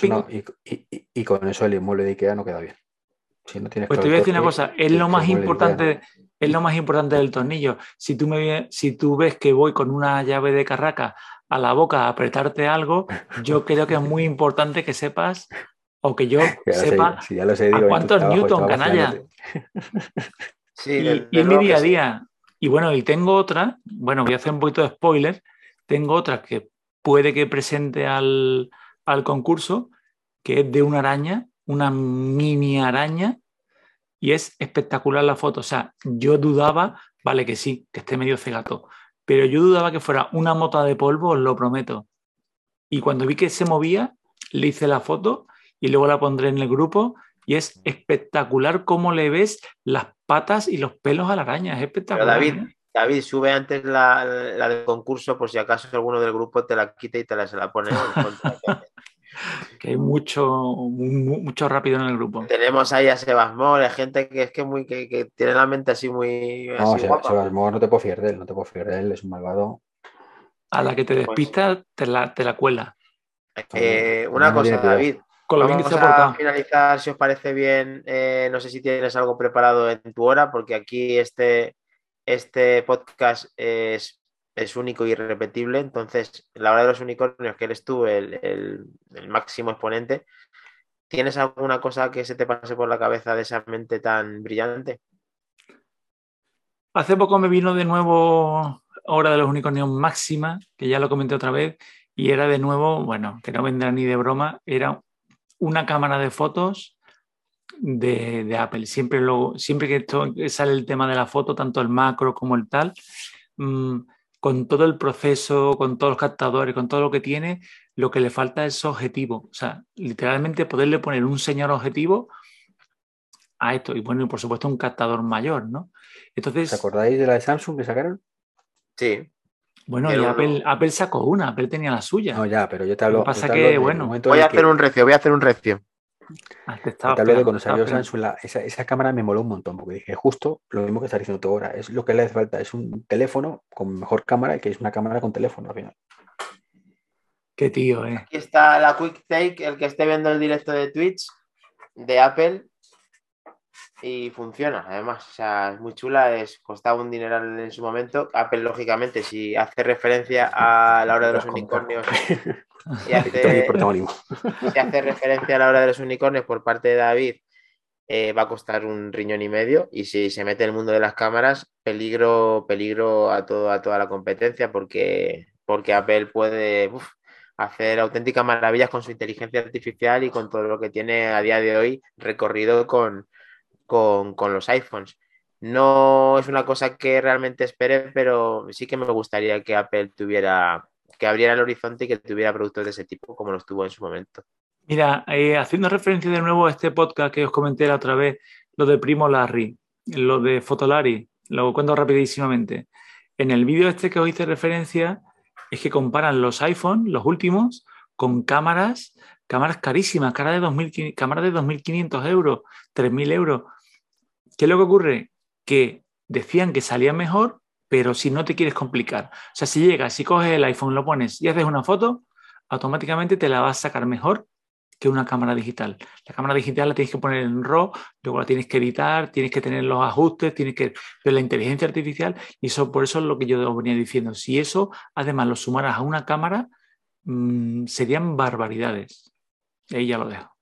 y, con eso el inmueble de IKEA no queda bien. pues te voy a decir una cosa, es lo más importante, es lo más importante del tornillo. Si tú, me, si tú ves que voy con una llave de carraca a la boca a apretarte algo, yo creo que es muy importante que sepas o que yo sepa a cuántos newton, canalla. Sí, y, en mi día a día. Y bueno, y tengo otra, bueno, voy a hacer un poquito de spoiler, tengo otra que puede que presente al, al concurso, que es de una araña, una mini araña, y es espectacular la foto. O sea, yo dudaba, vale que sí, que esté medio cegato, pero yo dudaba que fuera una mota de polvo, os lo prometo. Y cuando vi que se movía, le hice la foto y luego la pondré en el grupo y es espectacular cómo le ves las patas y los pelos a la araña. Es espectacular. David, ¿eh? David, sube antes la, del concurso por si acaso alguno del grupo te la quita y te la, se la pone. que hay mucho, mucho rápido en el grupo. Tenemos ahí a Sebas Mor, gente que es que muy que, tiene la mente así muy. No, Sebas no te puedo fiar de él, no te puedo fiar de él, es un malvado. A la que te pues despista, te, la, te la cuela. Eh, una cosa, David. Con lo Vamos a finalizar, si os parece bien. Eh, no sé si tienes algo preparado en tu hora, porque aquí este, este podcast es es único y irrepetible. Entonces, la hora de los unicornios, que eres tú el, máximo exponente, ¿tienes alguna cosa que se te pase por la cabeza de esa mente tan brillante? Hace poco me vino de nuevo Hora de los Unicornios máxima, que ya lo comenté otra vez, y era de nuevo, bueno, que no vendrá ni de broma, era una cámara de fotos de, Apple. Siempre, lo, siempre que sale el tema de la foto, tanto el macro como el tal, mm, con todo el proceso, con todos los captadores, con todo lo que tiene, lo que le falta es objetivo. O sea, literalmente poderle poner un señor objetivo a esto. Y bueno, y por supuesto un captador mayor, ¿no? Entonces. ¿Os acordáis de la de Samsung que sacaron? Sí. Bueno, y Apple, sacó una, Apple tenía la suya. No, ya, pero yo te hablo. Lo que pasa que, bueno. Voy a hacer un recio, voy a hacer un recio. Ah, de cuando salió Samsung, esa, cámara me moló un montón, porque dije, justo lo mismo que está diciendo tú ahora, es lo que le hace falta, es un teléfono con mejor cámara, que es una cámara con teléfono al final. Qué tío, eh. Aquí está la Quick Take, el que esté viendo el directo de Twitch de Apple y funciona, además, o sea, es muy chula, es, costaba un dineral en su momento. Apple, lógicamente, si hace referencia a la hora de los unicornios y hace, si hace referencia a la hora de los unicornios por parte de David, eh, va a costar un riñón y medio. Y si se mete en el mundo de las cámaras, peligro, peligro a, todo, a toda la competencia, porque, porque Apple puede hacer auténticas maravillas con su inteligencia artificial y con todo lo que tiene a día de hoy recorrido con, con, los iPhones. No es una cosa que realmente espere, pero sí que me gustaría que Apple tuviera, que abriera el horizonte y que tuviera productos de ese tipo como los tuvo en su momento. Mira, eh, haciendo referencia de nuevo a este podcast que os comenté la otra vez, lo de Primo Larry, lo de Fotolari, lo cuento rapidísimamente. En el vídeo este que os hice referencia es que comparan los iPhones, los últimos, con cámaras, cámaras carísimas, cámaras de, cámaras de 2.500 euros, 3.000 euros. ¿Qué es lo que ocurre? Que decían que salía mejor, pero si no te quieres complicar. O sea, si llegas, si coges el iPhone, lo pones y haces una foto, automáticamente te la vas a sacar mejor que una cámara digital. La cámara digital la tienes que poner en RAW, luego la tienes que editar, tienes que tener los ajustes, tienes que ver la inteligencia artificial y eso por eso es lo que yo venía diciendo. Si eso además lo sumaras a una cámara, mm, serían barbaridades. ahí ya lo dejo.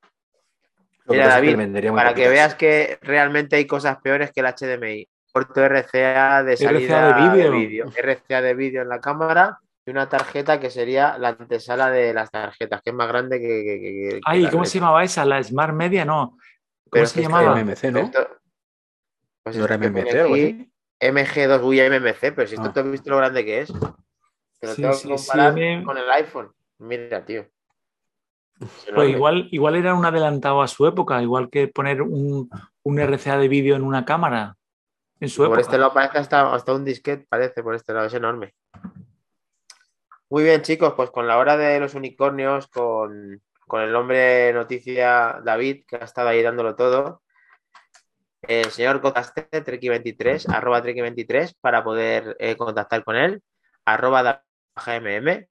Mira, David, para que veas que realmente hay cosas peores que el HDMI. Puerto RCA de salida de vídeo. RCA de vídeo en la cámara y una tarjeta que sería la antesala de las tarjetas, que es más grande que. Ay, ¿cómo se llamaba esa? ¿La Smart Media? No. ¿Cómo se llamaba? MMC, ¿no? pues ¿No era MMC o MG2, uy, MMC, pero si esto ah. te has visto lo grande que es. Pero tengo que comparar con el iPhone. Mira, tío. Pues igual, igual era un adelantado a su época, igual que poner un, un RCA de vídeo en una cámara. En su por este lado parece hasta, hasta un disquete, parece, por este lado, es enorme. Muy bien, chicos, pues con la hora de los unicornios, con, el hombre noticia David, que ha estado ahí dándolo todo, el señor Cotaste, Treki23, arroba Treki23, para poder eh, contactar con él, arroba GMM,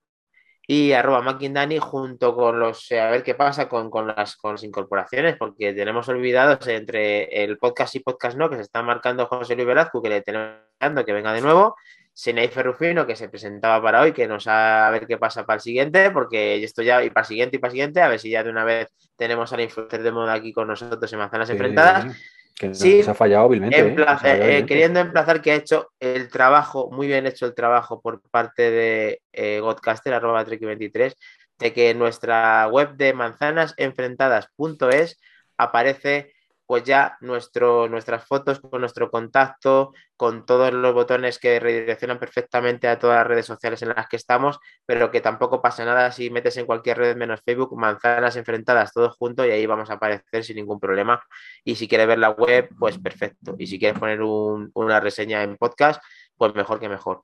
y arroba McIndani junto con los, eh, a ver qué pasa con, las, con las incorporaciones, porque tenemos olvidados entre el podcast y podcast no, que se está marcando José Luis Velazco, que le tenemos que venga de nuevo, Senei Ferrufino, que se presentaba para hoy, que nos a ver qué pasa para el siguiente, porque esto ya, y para el siguiente y para el siguiente, a ver si ya de una vez tenemos al influencer de moda aquí con nosotros en Manzanas Enfrentadas. Que sí, se ha fallado hábilmente. ¿eh? Eh, queriendo emplazar que ha hecho el trabajo, muy bien hecho el trabajo por parte de eh, Godcaster, arroba 23 de que en nuestra web de manzanasenfrentadas.es aparece pues ya nuestro, nuestras fotos con nuestro contacto, con todos los botones que redireccionan perfectamente a todas las redes sociales en las que estamos, pero que tampoco pasa nada si metes en cualquier red menos Facebook, manzanas enfrentadas todos juntos y ahí vamos a aparecer sin ningún problema. Y si quieres ver la web, pues perfecto. Y si quieres poner una reseña en podcast, pues mejor que mejor.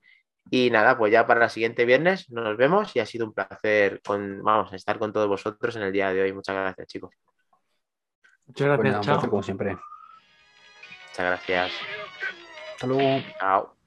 Y nada, pues ya para el siguiente viernes nos vemos y ha sido un placer con, vamos, estar con todos vosotros en el día de hoy. Muchas gracias, chicos. Muchas gracias, pues chao. como siempre. Muchas gracias. Hasta luego. Chao.